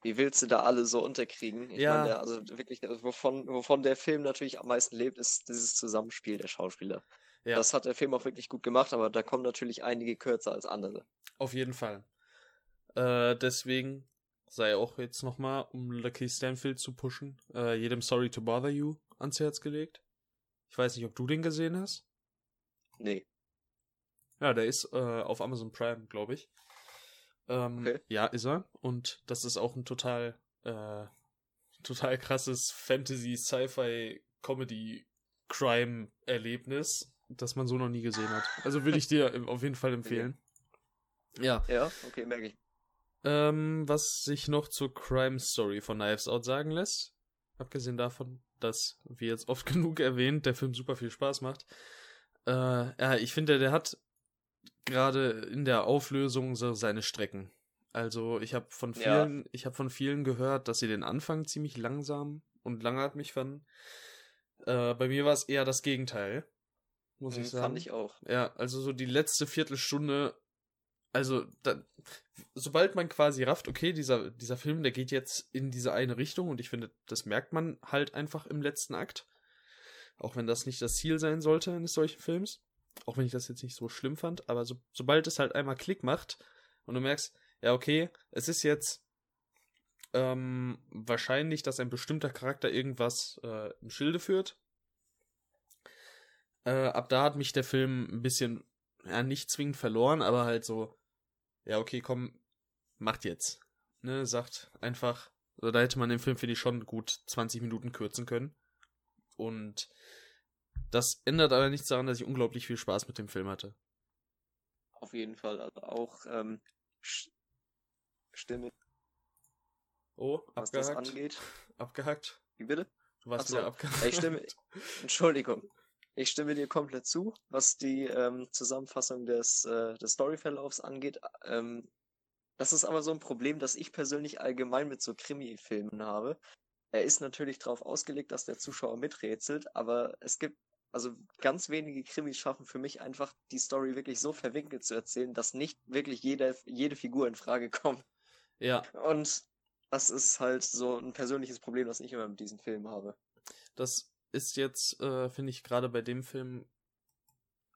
Wie willst du da alle so unterkriegen? Ich ja. meine, der, also wirklich, wovon, wovon der Film natürlich am meisten lebt, ist dieses Zusammenspiel der Schauspieler. Ja. Das hat der Film auch wirklich gut gemacht, aber da kommen natürlich einige kürzer als andere. Auf jeden Fall. Äh, deswegen sei auch jetzt nochmal, um Lucky Stanfield zu pushen, äh, jedem Sorry to Bother You ans Herz gelegt. Ich weiß nicht, ob du den gesehen hast. Nee. Ja, der ist äh, auf Amazon Prime, glaube ich. Ähm, okay. Ja, ist er. Und das ist auch ein total, äh, total krasses Fantasy, Sci-Fi, Comedy, Crime-Erlebnis, das man so noch nie gesehen hat. Also würde ich dir auf jeden Fall empfehlen. Ja. Ja, okay, merke ich. Ähm, was sich noch zur Crime Story von Knives Out sagen lässt, abgesehen davon, dass, wie jetzt oft genug erwähnt, der Film super viel Spaß macht. Äh, ja, ich finde, der hat gerade in der Auflösung so seine Strecken. Also ich habe von vielen, ja. ich habe von vielen gehört, dass sie den Anfang ziemlich langsam und langatmig fanden. Äh, bei mir war es eher das Gegenteil, muss mhm, ich sagen. Fand ich auch. Ja, also so die letzte Viertelstunde, also da, sobald man quasi rafft, okay, dieser dieser Film, der geht jetzt in diese eine Richtung und ich finde, das merkt man halt einfach im letzten Akt, auch wenn das nicht das Ziel sein sollte eines solchen Films. Auch wenn ich das jetzt nicht so schlimm fand, aber so, sobald es halt einmal Klick macht und du merkst, ja, okay, es ist jetzt ähm, wahrscheinlich, dass ein bestimmter Charakter irgendwas äh, im Schilde führt. Äh, ab da hat mich der Film ein bisschen, ja, nicht zwingend verloren, aber halt so, ja, okay, komm, macht jetzt. Ne, sagt einfach, also da hätte man den Film, finde ich, schon gut 20 Minuten kürzen können. Und das ändert aber nichts daran, dass ich unglaublich viel Spaß mit dem Film hatte. Auf jeden Fall. Also auch ähm, Stimme. Oh, was abgehakt. das angeht. Abgehakt. Wie bitte? Du warst Achso, abgehakt. Ich stimme. Entschuldigung. Ich stimme dir komplett zu, was die ähm, Zusammenfassung des, äh, des Storyverlaufs angeht. Ähm, das ist aber so ein Problem, das ich persönlich allgemein mit so Krimi-Filmen habe. Er ist natürlich darauf ausgelegt, dass der Zuschauer miträtselt, aber es gibt also ganz wenige Krimis schaffen für mich einfach die Story wirklich so verwinkelt zu erzählen, dass nicht wirklich jede, jede Figur in Frage kommt. Ja. Und das ist halt so ein persönliches Problem, das ich immer mit diesem Film habe. Das ist jetzt, äh, finde ich, gerade bei dem Film,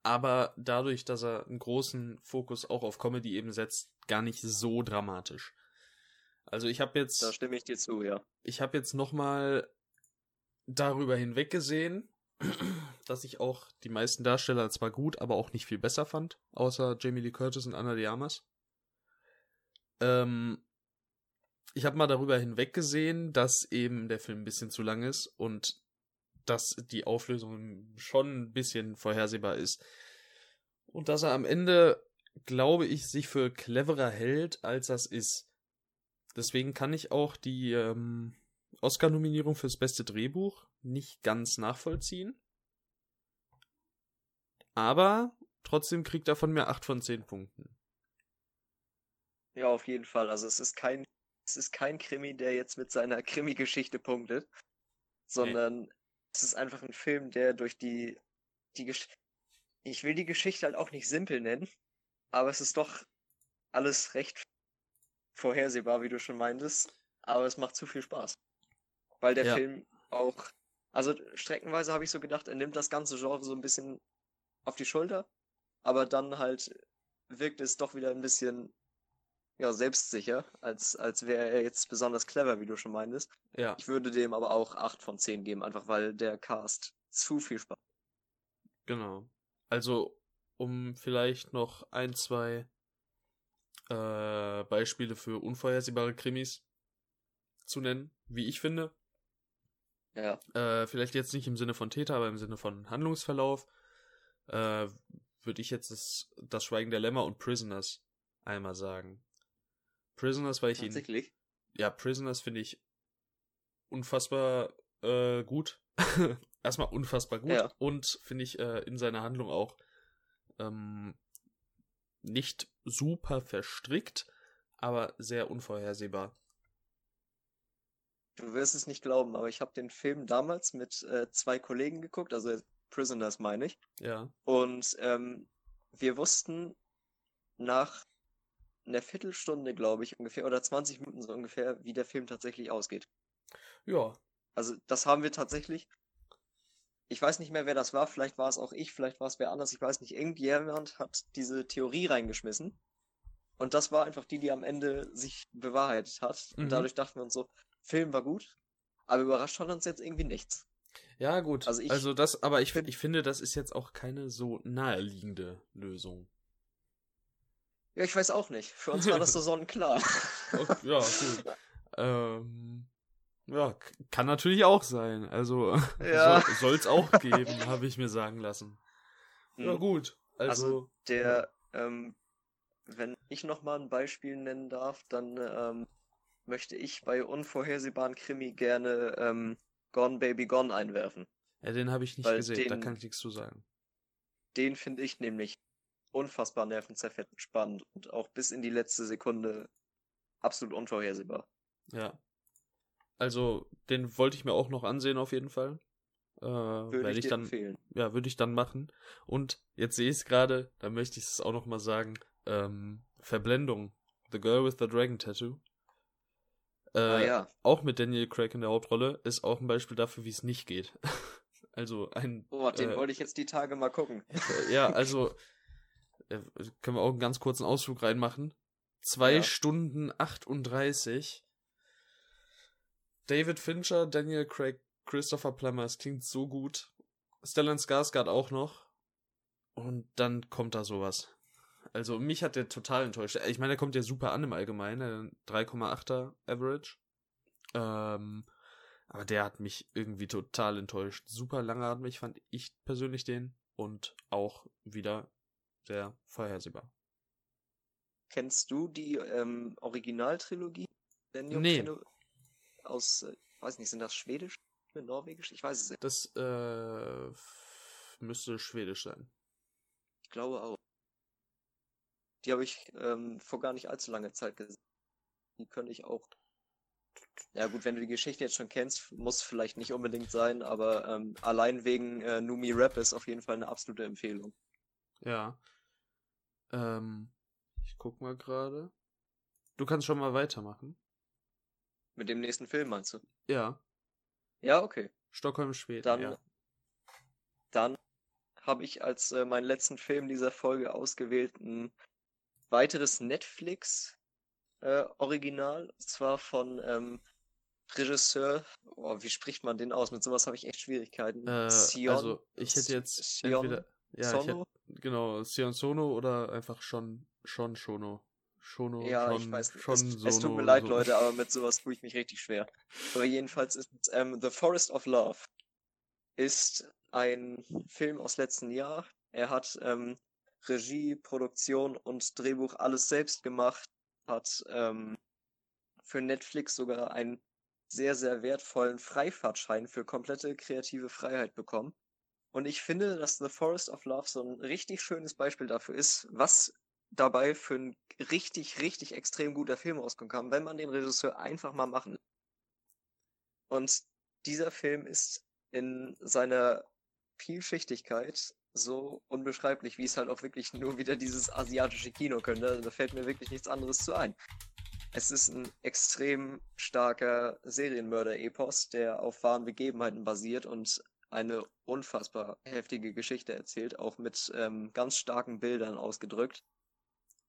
aber dadurch, dass er einen großen Fokus auch auf Comedy eben setzt, gar nicht so dramatisch. Also ich habe jetzt. Da stimme ich dir zu, ja. Ich habe jetzt nochmal darüber hinweggesehen, dass ich auch die meisten Darsteller zwar gut, aber auch nicht viel besser fand, außer Jamie Lee Curtis und Anna de Armas. Ähm, ich habe mal darüber hinweggesehen, dass eben der Film ein bisschen zu lang ist und dass die Auflösung schon ein bisschen vorhersehbar ist. Und dass er am Ende, glaube ich, sich für cleverer hält, als das ist. Deswegen kann ich auch die ähm, Oscar-Nominierung fürs beste Drehbuch nicht ganz nachvollziehen. Aber trotzdem kriegt er von mir 8 von 10 Punkten. Ja, auf jeden Fall. Also es ist kein, es ist kein Krimi, der jetzt mit seiner Krimi-Geschichte punktet, sondern nee. es ist einfach ein Film, der durch die, die Gesch ich will die Geschichte halt auch nicht simpel nennen, aber es ist doch alles recht vorhersehbar, wie du schon meintest, aber es macht zu viel Spaß. Weil der ja. Film auch also streckenweise habe ich so gedacht, er nimmt das ganze Genre so ein bisschen auf die Schulter, aber dann halt wirkt es doch wieder ein bisschen ja, selbstsicher, als, als wäre er jetzt besonders clever, wie du schon meintest. Ja. Ich würde dem aber auch 8 von 10 geben, einfach weil der Cast zu viel Spaß. Genau. Also, um vielleicht noch ein, zwei äh, Beispiele für unvorhersehbare Krimis zu nennen, wie ich finde. Ja. Äh, vielleicht jetzt nicht im Sinne von Täter, aber im Sinne von Handlungsverlauf. Äh, würde ich jetzt das, das Schweigen der Lämmer und Prisoners einmal sagen. Prisoners, weil ich ihn. Tatsächlich? Ja, Prisoners finde ich unfassbar äh, gut. Erstmal unfassbar gut Ja. und finde ich äh, in seiner Handlung auch ähm, nicht super verstrickt, aber sehr unvorhersehbar. Du wirst es nicht glauben, aber ich habe den Film damals mit äh, zwei Kollegen geguckt, also Prisoners meine ich. Ja. Und ähm, wir wussten nach einer Viertelstunde, glaube ich, ungefähr, oder 20 Minuten so ungefähr, wie der Film tatsächlich ausgeht. Ja. Also das haben wir tatsächlich. Ich weiß nicht mehr, wer das war. Vielleicht war es auch ich, vielleicht war es wer anders. Ich weiß nicht. Irgendjemand hat diese Theorie reingeschmissen. Und das war einfach die, die am Ende sich bewahrheitet hat. Mhm. Und dadurch dachten wir uns so, Film war gut, aber überrascht hat uns jetzt irgendwie nichts. Ja, gut. Also Also, ich das, aber ich, find- ich finde, das ist jetzt auch keine so naheliegende Lösung. Ja, ich weiß auch nicht. Für uns war das so sonnenklar. Okay, ja, gut. ähm, ja, kann natürlich auch sein. Also Ja. soll es auch geben, habe ich mir sagen lassen. Ja, Hm. gut. Also, Also, Der, ähm, wenn ich nochmal ein Beispiel nennen darf, dann ähm, möchte ich bei unvorhersehbaren Krimi gerne ähm, Gone Baby Gone einwerfen. ja, den habe ich nicht weil gesehen, da den- kann ich nichts zu sagen. Den finde ich nämlich unfassbar nervenzerfettend spannend und auch bis in die letzte Sekunde absolut unvorhersehbar. Ja. Also, den wollte ich mir auch noch ansehen, auf jeden Fall. Äh, Würde ich ich dann, empfehlen. ja, würde ich dann machen. Und jetzt sehe ich es gerade, da möchte ich es auch noch mal sagen. Ähm, Verblendung. The Girl with the Dragon Tattoo. Äh, ah ja, Auch mit Daniel Craig in der Hauptrolle ist auch ein Beispiel dafür, wie es nicht geht. also ein, oh, den äh, wollte ich jetzt die Tage mal gucken. äh, ja, also äh, können wir auch einen ganz kurzen Ausflug reinmachen. Zwei Ja. Stunden 38. David Fincher, Daniel Craig, Christopher Plummer, es klingt so gut. Stellan Skarsgård auch noch. Und dann kommt da sowas. Also mich hat der total enttäuscht. Ich meine, der kommt ja super an im Allgemeinen. äh, 3,8er Average. Ähm, aber der hat mich irgendwie total enttäuscht. Super langatmig fand ich persönlich den. Und auch wieder sehr vorhersehbar. Kennst du die ähm, Originaltrilogie? Nee. Aus, äh, weiß nicht, sind das Schwedisch? Norwegisch? Ich weiß es nicht. Das äh, müsste schwedisch sein. Ich glaube auch. Die habe ich ähm, vor gar nicht allzu langer Zeit gesehen. Die könnte ich auch. Ja gut, wenn du die Geschichte jetzt schon kennst, muss vielleicht nicht unbedingt sein, aber ähm, allein wegen äh, Numi Rap ist auf jeden Fall eine absolute Empfehlung. Ja. Ähm, ich guck mal gerade. Du kannst schon mal weitermachen. Mit dem nächsten Film meinst du? Ja. Ja, okay. Stockholm, Schweden. Dann, ja. dann habe ich als äh, meinen letzten Film dieser Folge ausgewählt ein weiteres Netflix äh, zwar von ähm, Regisseur, oh, wie spricht man den aus? Mit sowas habe ich echt Schwierigkeiten. Äh, Sion- also, ich hätte jetzt Sion entweder. Ja, ich hätte, Sono? genau, Sion Sono oder einfach schon, schon Shono. Shono, Ja, schon, ich weiß nicht. Es, Sono. es tut mir leid, so. Leute, aber mit sowas tue ich mich richtig schwer. Aber jedenfalls ist es, ähm, The Forest of Love ist ein Film aus letzten Jahr. Er hat ähm, Regie, Produktion und Drehbuch alles selbst gemacht, hat ähm, für Netflix sogar einen sehr, sehr wertvollen Freifahrtschein für komplette kreative Freiheit bekommen. Und ich finde, dass The Forest of Love so ein richtig schönes Beispiel dafür ist, was dabei für ein richtig, richtig extrem guter Film rauskommen kann, wenn man den Regisseur einfach mal machen. lässt. Und dieser Film ist in seiner Vielschichtigkeit so unbeschreiblich, wie es halt auch wirklich nur wieder dieses asiatische Kino könnte. Da fällt mir wirklich nichts anderes zu ein. Es ist ein extrem starker Serienmörder-Epos, der auf wahren Begebenheiten basiert und eine unfassbar heftige Geschichte erzählt, auch mit ähm, ganz starken Bildern ausgedrückt.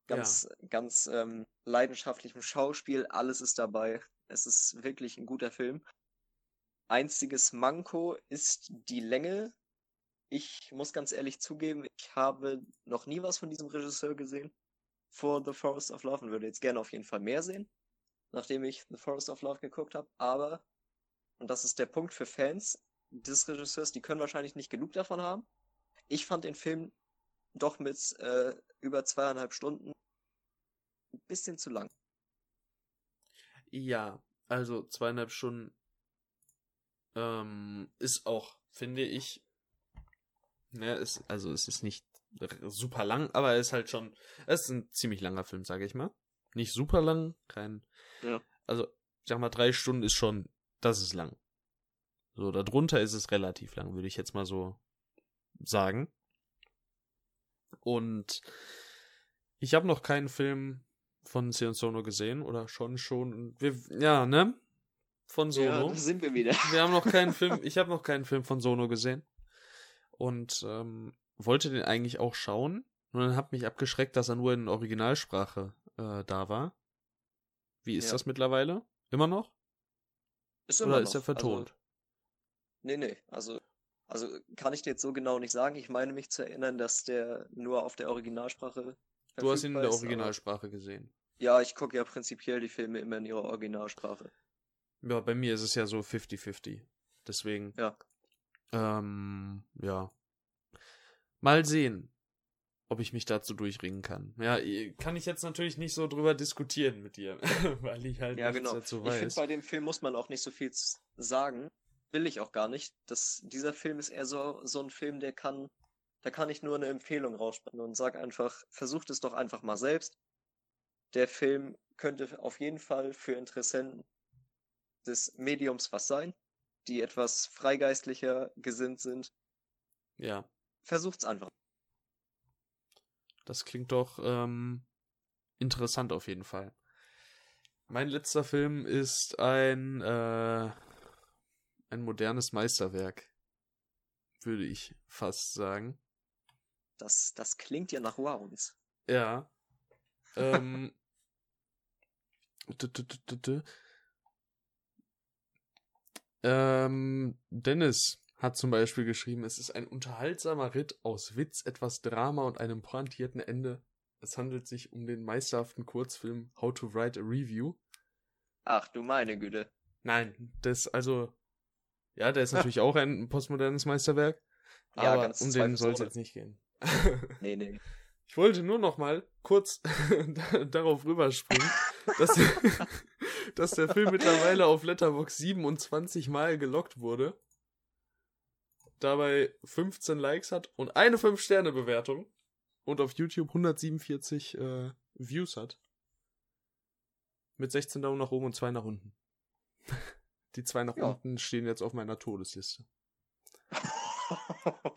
Ganz, ganz ähm, leidenschaftlichem Schauspiel, alles ist dabei. Es ist wirklich ein guter Film. Einziges Manko ist die Länge. Ich muss ganz ehrlich zugeben, ich habe noch nie was von diesem Regisseur gesehen vor The Forest of Love und würde jetzt gerne auf jeden Fall mehr sehen, nachdem ich The Forest of Love geguckt habe. Aber, und das ist der Punkt für Fans des Regisseurs, die können wahrscheinlich nicht genug davon haben. Ich fand den Film doch mit äh, über zweieinhalb Stunden ein bisschen zu lang. Ja, also zweieinhalb Stunden Ähm, ist auch, finde ich, ne, ist, also es ist nicht super lang, aber er ist halt schon, es ist ein ziemlich langer Film, sage ich mal. Nicht super lang, kein, Ja. also ich sag mal, drei Stunden ist schon, das ist lang. So, darunter ist es relativ lang, würde ich jetzt mal so sagen. Und ich habe noch keinen Film von Sion Sono gesehen oder schon schon. Wir, ja, ne? Von Ja, Sono. da sind wir wieder. Wir haben noch keinen Film, ich habe noch keinen Film von Sono gesehen. Und ähm, wollte den eigentlich auch schauen. Und dann hat mich abgeschreckt, dass er nur in Originalsprache äh, da war. Wie ist Ja. das mittlerweile? Immer noch? Ist Oder immer ist er noch. vertont? Also, nee, nee. Also, also kann ich dir jetzt so genau nicht sagen. Ich meine mich zu erinnern, dass der nur auf der Originalsprache. du hast ihn in der Originalsprache gesehen. Ja, ich gucke ja prinzipiell die Filme immer in ihrer Originalsprache. Ja, bei mir ist es ja so 50-50. Deswegen. Ja. Ähm, ja. Mal sehen, ob ich mich dazu durchringen kann. Ja, kann ich jetzt natürlich nicht so drüber diskutieren mit dir, weil ich halt Ja, nichts genau. dazu Ich finde, weiß. bei dem Film muss man auch nicht so viel sagen. Will ich auch gar nicht. Das, dieser Film ist eher so, so ein Film, der kann, da kann ich nur eine Empfehlung rausspannen und sag einfach, versucht es doch einfach mal selbst. Der Film könnte auf jeden Fall für Interessenten des Mediums was sein, die etwas freigeistlicher gesinnt sind. Ja, Versucht's einfach. das klingt doch ähm, interessant auf jeden Fall. Mein letzter Film ist ein äh, ein modernes Meisterwerk, würde ich fast sagen. Das, das klingt ja nach Wounds. Ja. Ähm. ähm, Dennis hat zum Beispiel geschrieben, es ist ein unterhaltsamer Ritt aus Witz, etwas Drama und einem pointierten Ende. Es handelt sich um den meisterhaften Kurzfilm How to Write a Review. Ach du meine Güte. Nein, das also ja, der ist natürlich auch ein postmodernes Meisterwerk, Ja, aber ganz um den soll es jetzt nicht gehen. Nee, nee. Ich wollte nur noch mal kurz darauf rüberspringen, dass, dass der Film mittlerweile auf Letterboxd 27 Mal gelockt wurde, dabei 15 Likes hat und eine 5-Sterne-Bewertung und auf YouTube 147 äh, Views hat. Mit 16 Daumen nach oben und 2 nach unten. Die zwei nach Ja. unten stehen jetzt auf meiner Todesliste.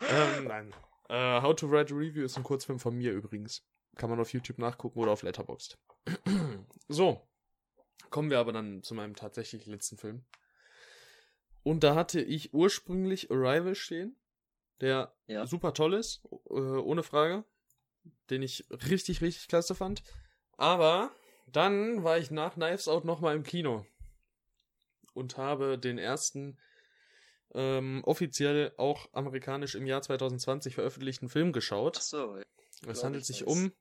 Ähm, nein. Äh, How to Write a Review ist ein Kurzfilm von mir übrigens. Kann man auf YouTube nachgucken oder auf Letterboxd. so. Kommen wir aber dann zu meinem tatsächlich letzten Film. Und da hatte ich ursprünglich Arrival stehen, der Ja. super toll ist, äh, ohne Frage. Den ich richtig, richtig klasse fand. Aber dann war ich nach Knives Out nochmal im Kino. Und habe den ersten ähm, offiziell auch amerikanisch im Jahr 2020 veröffentlichten Film Ach geschaut. so, Es handelt ich sich weiß. um,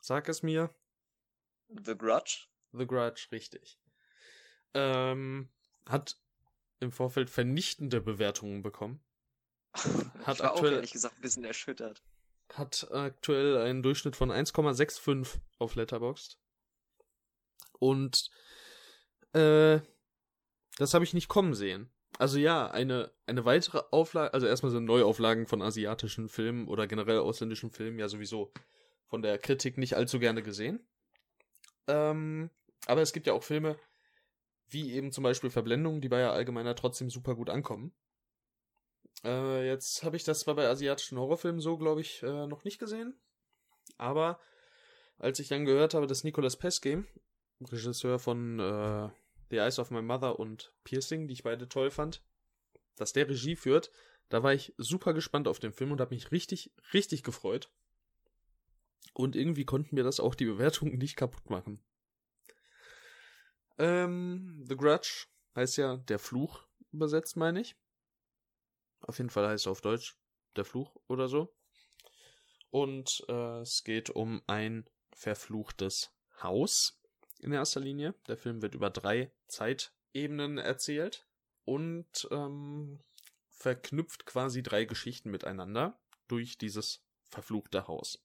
sag es mir, The Grudge. The Grudge, richtig. Ähm, hat im Vorfeld vernichtende Bewertungen bekommen. Hat ich war auch aktuell- ehrlich gesagt ein bisschen erschüttert. Hat aktuell einen Durchschnitt von 1,65 auf Letterboxd. Und äh, das habe ich nicht kommen sehen. Also ja, eine, eine weitere Auflage, also erstmal sind Neuauflagen von asiatischen Filmen oder generell ausländischen Filmen ja sowieso von der Kritik nicht allzu gerne gesehen. Ähm, aber es gibt ja auch Filme, wie eben zum Beispiel Verblendung, die bei ja allgemeiner trotzdem super gut ankommen. Äh, jetzt habe ich das zwar bei asiatischen Horrorfilmen so, glaube ich, äh, noch nicht gesehen. Aber als ich dann gehört habe, dass Nicolas Pesce, Regisseur von äh, The Eyes of My Mother und Piercing, die ich beide toll fand, dass der Regie führt, da war ich super gespannt auf den Film und habe mich richtig, richtig gefreut. Und irgendwie konnten mir das auch die Bewertungen nicht kaputt machen. Ähm, The Grudge heißt ja der Fluch übersetzt, meine ich. Auf jeden Fall heißt er auf Deutsch der Fluch oder so. Und äh, es geht um ein verfluchtes Haus in erster Linie. Der Film wird über drei Zeitebenen erzählt und ähm, verknüpft quasi drei Geschichten miteinander durch dieses verfluchte Haus.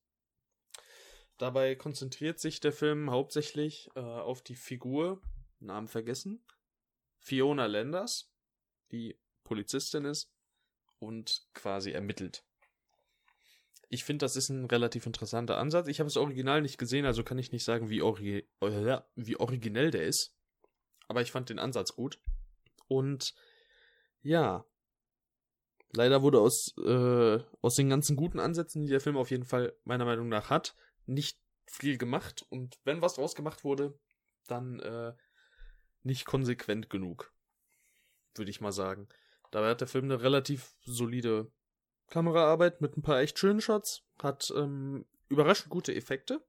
Dabei konzentriert sich der Film hauptsächlich äh, auf die Figur, Namen vergessen, Fiona Landers, die Polizistin ist und quasi ermittelt. Ich finde, das ist ein relativ interessanter Ansatz. Ich habe das Original nicht gesehen, also kann ich nicht sagen, wie, ori äh, wie originell der ist. Aber ich fand den Ansatz gut. Und ja, leider wurde aus, äh, aus den ganzen guten Ansätzen, die der Film auf jeden Fall meiner Meinung nach hat, nicht viel gemacht. Und wenn was draus gemacht wurde, dann äh, nicht konsequent genug. Würde ich mal sagen. Dabei hat der Film eine relativ solide Kameraarbeit mit ein paar echt schönen Shots, hat ähm, überraschend gute Effekte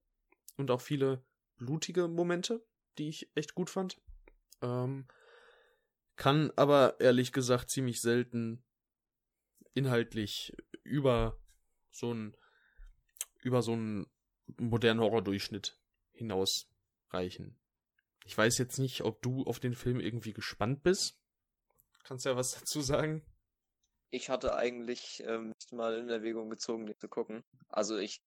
und auch viele blutige Momente, die ich echt gut fand. Ähm, kann aber ehrlich gesagt ziemlich selten inhaltlich über so ein über so einen modernen Horror-Durchschnitt hinausreichen. Ich weiß jetzt nicht, ob du auf den Film irgendwie gespannt bist. Kannst ja was dazu sagen? Ich hatte eigentlich ähm, mal in Erwägung gezogen, den zu gucken. Also ich,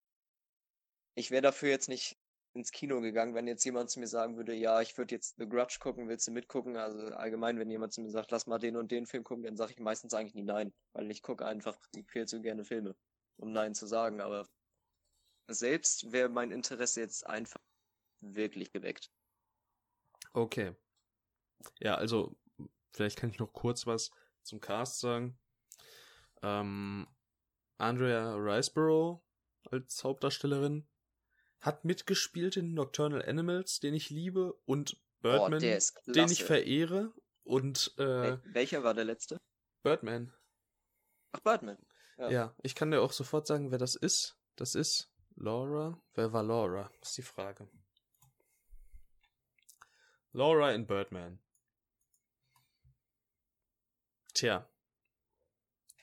ich wäre dafür jetzt nicht ins Kino gegangen, wenn jetzt jemand zu mir sagen würde, ja, ich würde jetzt The Grudge gucken, willst du mitgucken? Also allgemein, wenn jemand zu mir sagt, lass mal den und den Film gucken, dann sage ich meistens eigentlich nie nein, weil ich gucke einfach viel zu gerne Filme, um nein zu sagen. Aber selbst wäre mein Interesse jetzt einfach wirklich geweckt. Okay. Ja, also vielleicht kann ich noch kurz was zum Cast sagen. Ähm, Andrea Riceborough als Hauptdarstellerin hat mitgespielt in Nocturnal Animals, den ich liebe, und Birdman, oh, den ich verehre. Und äh, welcher war der letzte? Birdman. Ach, Birdman. Ja. ja, ich kann dir auch sofort sagen, wer das ist. Das ist Laura. Wer war Laura? Ist die Frage. Laura in Birdman. Tja.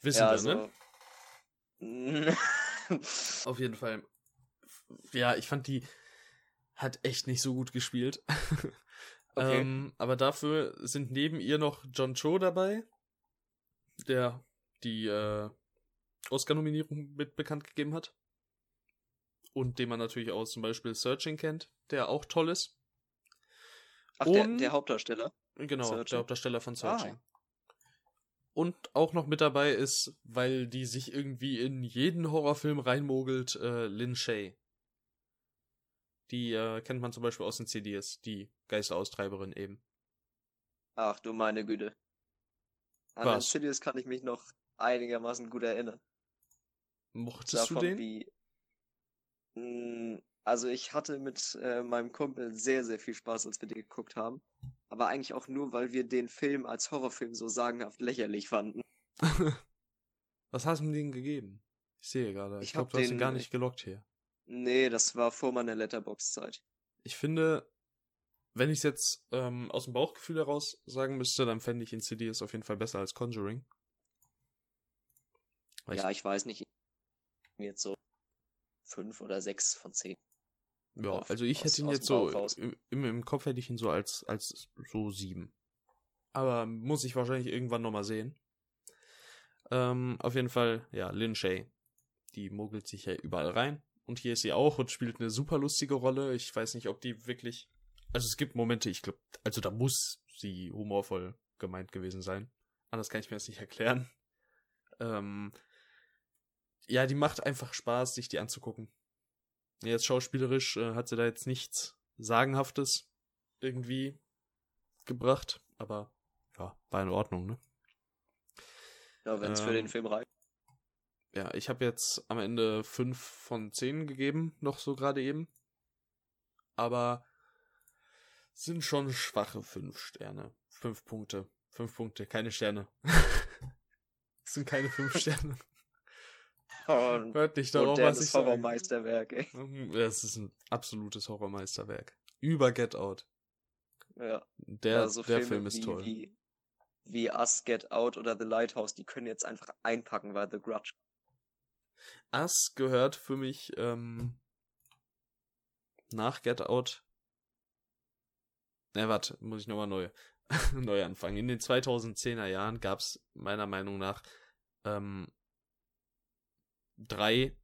Wissen ja, wir, ne? Also... Auf jeden Fall. Ja, ich fand die hat echt nicht so gut gespielt. okay. ähm, aber dafür sind neben ihr noch John Cho dabei, der die äh, Oscar-Nominierung mit bekannt gegeben hat. Und den man natürlich aus zum Beispiel Searching kennt, der auch toll ist. Ach, der, der, Hauptdarsteller? Genau, Searching. der Hauptdarsteller von Searching. Ah. Und auch noch mit dabei ist, weil die sich irgendwie in jeden Horrorfilm reinmogelt, äh, Lin Shay. Die äh, kennt man zum Beispiel aus den CDs, die Geisteraustreiberin eben. Ach du meine Güte. An Was? den CDs kann ich mich noch einigermaßen gut erinnern. Mochtest Davon du den? Wie, mh, hm, also ich hatte mit äh, meinem Kumpel sehr, sehr viel Spaß, als wir den geguckt haben. Aber eigentlich auch nur, weil wir den Film als Horrorfilm so sagenhaft lächerlich fanden. Was hast du mir den gegeben? Ich sehe gerade. Ich, ich glaube, du hast ihn gar nicht gelockt hier. Nee, das war vor meiner Letterbox-Zeit. Ich finde, wenn ich es jetzt ähm, aus dem Bauchgefühl heraus sagen müsste, dann fände ich Insidious auf jeden Fall besser als Conjuring. Weil ja, ich, ich weiß nicht. Jetzt so fünf oder sechs von zehn. Ja, also ich aus, hätte ihn jetzt so, im, im Kopf hätte ich ihn so als, als so sieben. Aber muss ich wahrscheinlich irgendwann nochmal sehen. Ähm, auf jeden Fall, ja, Lin Shay. Die mogelt sich ja überall rein. Und hier ist sie auch und spielt eine super lustige Rolle. Ich weiß nicht, ob die wirklich. Also es gibt Momente, ich glaube, also da muss sie humorvoll gemeint gewesen sein. Anders kann ich mir das nicht erklären. Ähm, ja, die macht einfach Spaß, sich die anzugucken. Jetzt schauspielerisch äh, hat sie da jetzt nichts Sagenhaftes irgendwie gebracht, aber ja, war in Ordnung, ne? Ja, wenn es ähm, für den Film reicht. Ja, ich habe jetzt am Ende fünf von zehn gegeben, noch so gerade eben. Aber sind schon schwache fünf Sterne. Fünf Punkte. Fünf Punkte, keine Sterne. sind keine fünf Sterne. Hört nicht darauf, was ich Horrormeisterwerk, ey. Mhm, es ist ein absolutes Horrormeisterwerk. Über Get Out. Ja. Der, also der Film ist wie, toll. Wie, wie Us, Get Out oder The Lighthouse, die können jetzt einfach einpacken, weil The Grudge. Us gehört für mich ähm, nach Get Out. Ne, warte, muss ich nochmal neu, neu anfangen. In den 2010er Jahren gab es meiner Meinung nach ähm, drei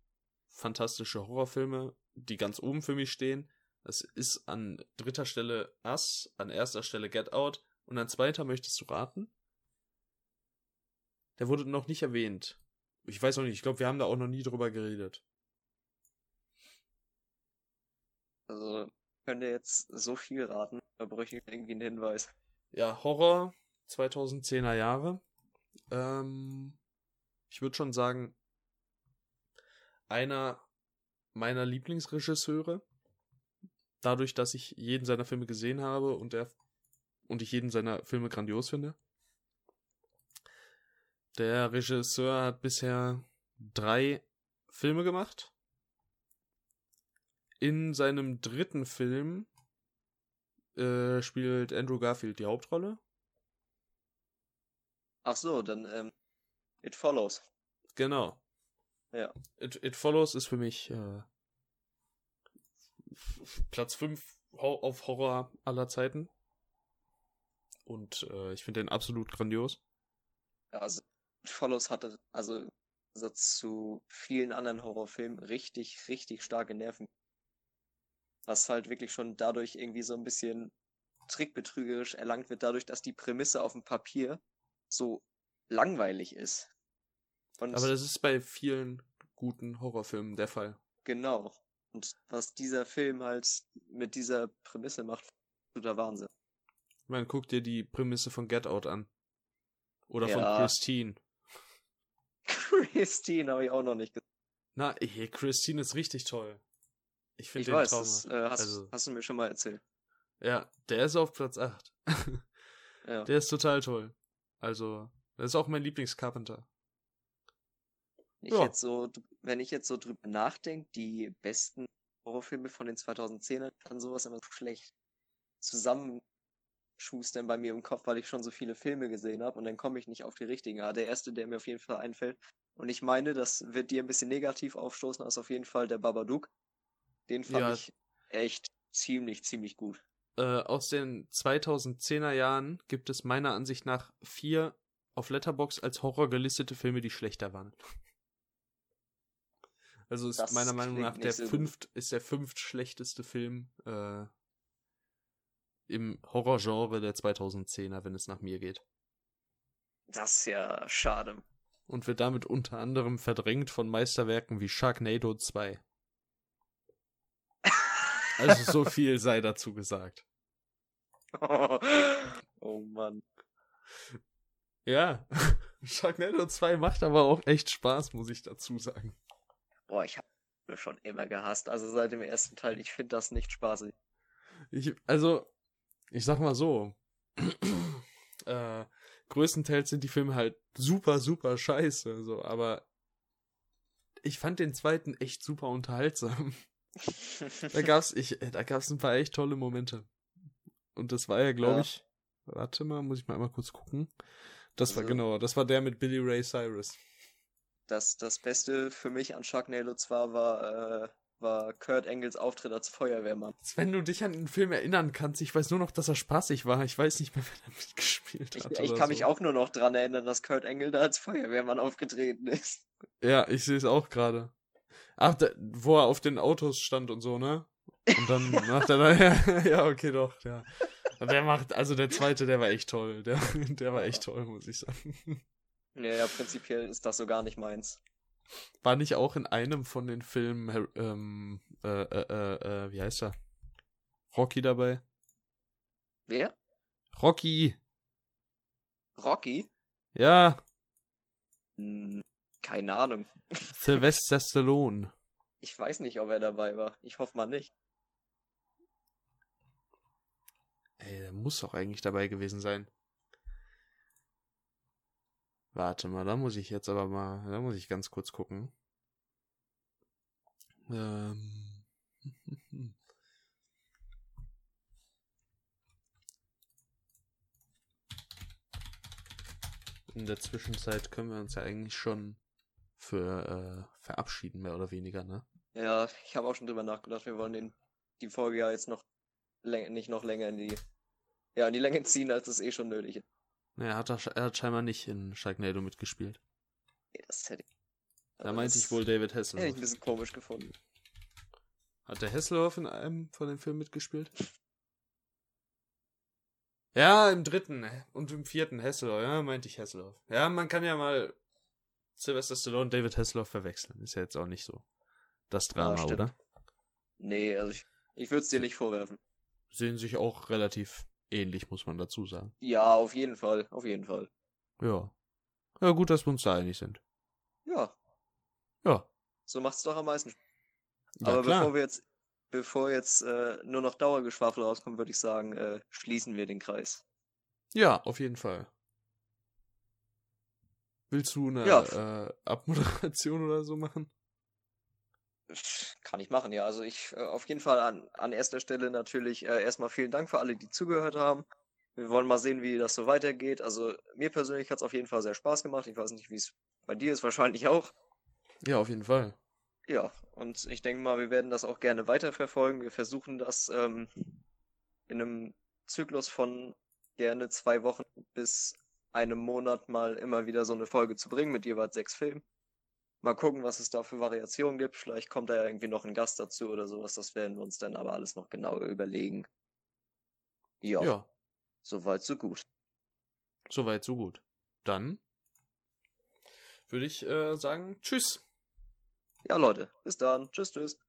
fantastische Horrorfilme, die ganz oben für mich stehen. Das ist an dritter Stelle Us, an erster Stelle Get Out und an zweiter möchtest du raten? Der wurde noch nicht erwähnt. Ich weiß auch nicht, ich glaube, wir haben da auch noch nie drüber geredet. Also, könnt ihr jetzt so viel raten, da bräuchte ich irgendwie einen Hinweis. Ja, Horror 2010er Jahre. Ähm, ich würde schon sagen, einer meiner Lieblingsregisseure. Dadurch, dass ich jeden seiner Filme gesehen habe und er und ich jeden seiner Filme grandios finde. Der Regisseur hat bisher drei Filme gemacht. In seinem dritten Film äh, spielt Andrew Garfield die Hauptrolle. Ach so, dann ähm, It Follows. Genau. Ja. It, It Follows ist für mich äh, Platz 5 auf Horror aller Zeiten. Und äh, ich finde den absolut grandios. Ja, also It Follows hatte, also im Gegensatz zu vielen anderen Horrorfilmen, richtig, richtig starke Nerven. Was halt wirklich schon dadurch irgendwie so ein bisschen trickbetrügerisch erlangt wird, dadurch, dass die Prämisse auf dem Papier so langweilig ist. Und Aber das ist bei vielen guten Horrorfilmen der Fall. Genau. Und was dieser Film halt mit dieser Prämisse macht, absoluter Wahnsinn. Man guckt dir die Prämisse von Get Out an. Oder ja. von Christine. Christine habe ich auch noch nicht gesehen. Na, ey, Christine ist richtig toll. Ich finde den weiß, das, äh, hast, also, hast du mir schon mal erzählt. Ja, der ist auf Platz 8. ja. Der ist total toll. Also, das ist auch mein Lieblings-Carpenter. Ich ja. jetzt so, wenn ich jetzt so drüber nachdenke, die besten Horrorfilme von den 2010ern kann sowas immer so schlecht zusammenschustern bei mir im Kopf, weil ich schon so viele Filme gesehen habe und dann komme ich nicht auf die richtigen. Aber der erste, der mir auf jeden Fall einfällt, und ich meine, das wird dir ein bisschen negativ aufstoßen, ist auf jeden Fall der Babadook. Den fand ja. ich echt ziemlich, ziemlich gut. Äh, aus den 2010er Jahren gibt es meiner Ansicht nach vier auf Letterbox als Horror gelistete Filme, die schlechter waren. Also ist das meiner Meinung nach der so fünft, ist der fünft schlechteste Film äh, im Horrorgenre der 2010er, wenn es nach mir geht. Das ist ja schade. Und wird damit unter anderem verdrängt von Meisterwerken wie Sharknado 2. Also so viel sei dazu gesagt. Oh, oh Mann. Ja, Sharknado 2 macht aber auch echt Spaß, muss ich dazu sagen. Boah, ich habe schon immer gehasst. Also seit dem ersten Teil, ich finde das nicht spaßig. Ich, also, ich sag mal so. äh, größtenteils sind die Filme halt super, super scheiße, so, aber ich fand den zweiten echt super unterhaltsam da gab's, ich, da gab's ein paar echt tolle Momente. Und das war ja, glaube ja. ich, warte mal, muss ich mal einmal kurz gucken. Das also, war genau, das war der mit Billy Ray Cyrus. Das, das Beste für mich an Sharknado 2 war, äh, war Kurt Engels Auftritt als Feuerwehrmann. Wenn du dich an den Film erinnern kannst, ich weiß nur noch, dass er spaßig war. Ich weiß nicht mehr, wer da mitgespielt hat. Ich, ich kann so. mich auch nur noch dran erinnern, dass Kurt Engel da als Feuerwehrmann aufgetreten ist. Ja, ich sehe es auch gerade. Ach, da, wo er auf den Autos stand und so, ne? Und dann macht er da, ja, ja, okay, doch, ja. Der macht, also der zweite, der war echt toll. Der, der war echt toll, muss ich sagen. Ja, ja, prinzipiell ist das so gar nicht meins. War nicht auch in einem von den Filmen, ähm, äh, äh, äh, äh wie heißt er? Rocky dabei? Wer? Rocky. Rocky? Ja. Hm, keine Ahnung. Sylvester Stallone. Ich weiß nicht, ob er dabei war. Ich hoffe mal nicht. Ey, der muss doch eigentlich dabei gewesen sein. Warte mal, da muss ich jetzt aber mal, da muss ich ganz kurz gucken. Ähm. In der Zwischenzeit können wir uns ja eigentlich schon für äh, verabschieden, mehr oder weniger, ne? Ja, ich habe auch schon drüber nachgedacht, wir wollen den, die Folge ja jetzt noch nicht noch länger in die, ja, in die Länge ziehen, als es eh schon nötig ist. Ne, er hat, er hat scheinbar nicht in Sharknado mitgespielt. Nee, das hätte ich. Da meinte ich wohl David Hasselhoff. Hätte ich ein bisschen komisch gefunden. Hat der Hasselhoff in einem von den Filmen mitgespielt? Ja, im dritten und im vierten Hasselhoff. Ja, meinte ich Hasselhoff. Ja, man kann ja mal Sylvester Stallone und David Hasselhoff verwechseln. Ist ja jetzt auch nicht so das Drama, stimmt. oder? Nee, also ich, ich würde es dir nicht vorwerfen. Sehen sich auch relativ ähnlich, muss man dazu sagen. Ja, auf jeden Fall, auf jeden Fall. Ja. Ja, gut, dass wir uns da einig sind. Ja, Ja. so macht's doch am meisten. ja Aber klar. bevor wir jetzt, bevor jetzt äh, nur noch Dauergeschwafel rauskommt, würde ich sagen, äh, schließen wir den Kreis. Ja, auf jeden Fall. Willst du eine Ja. äh, Abmoderation oder so machen? Kann ich machen, ja. Also ich äh, auf jeden Fall an, an erster Stelle natürlich äh, erstmal vielen Dank für alle, die zugehört haben. Wir wollen mal sehen, wie das so weitergeht. Also mir persönlich hat es auf jeden Fall sehr Spaß gemacht. Ich weiß nicht, wie es bei dir ist, wahrscheinlich auch. Ja, auf jeden Fall. Ja, und ich denke mal, wir werden das auch gerne weiterverfolgen. Wir versuchen das ähm, in einem Zyklus von gerne zwei Wochen bis einem Monat mal immer wieder so eine Folge zu bringen mit jeweils sechs Filmen. Mal gucken, was es da für Variationen gibt. Vielleicht kommt da ja irgendwie noch ein Gast dazu oder sowas. Das werden wir uns dann aber alles noch genauer überlegen. Ja, Ja, soweit, so gut. soweit, so gut. Dann würde ich äh, sagen, tschüss. Ja, Leute, bis dann. Tschüss, tschüss.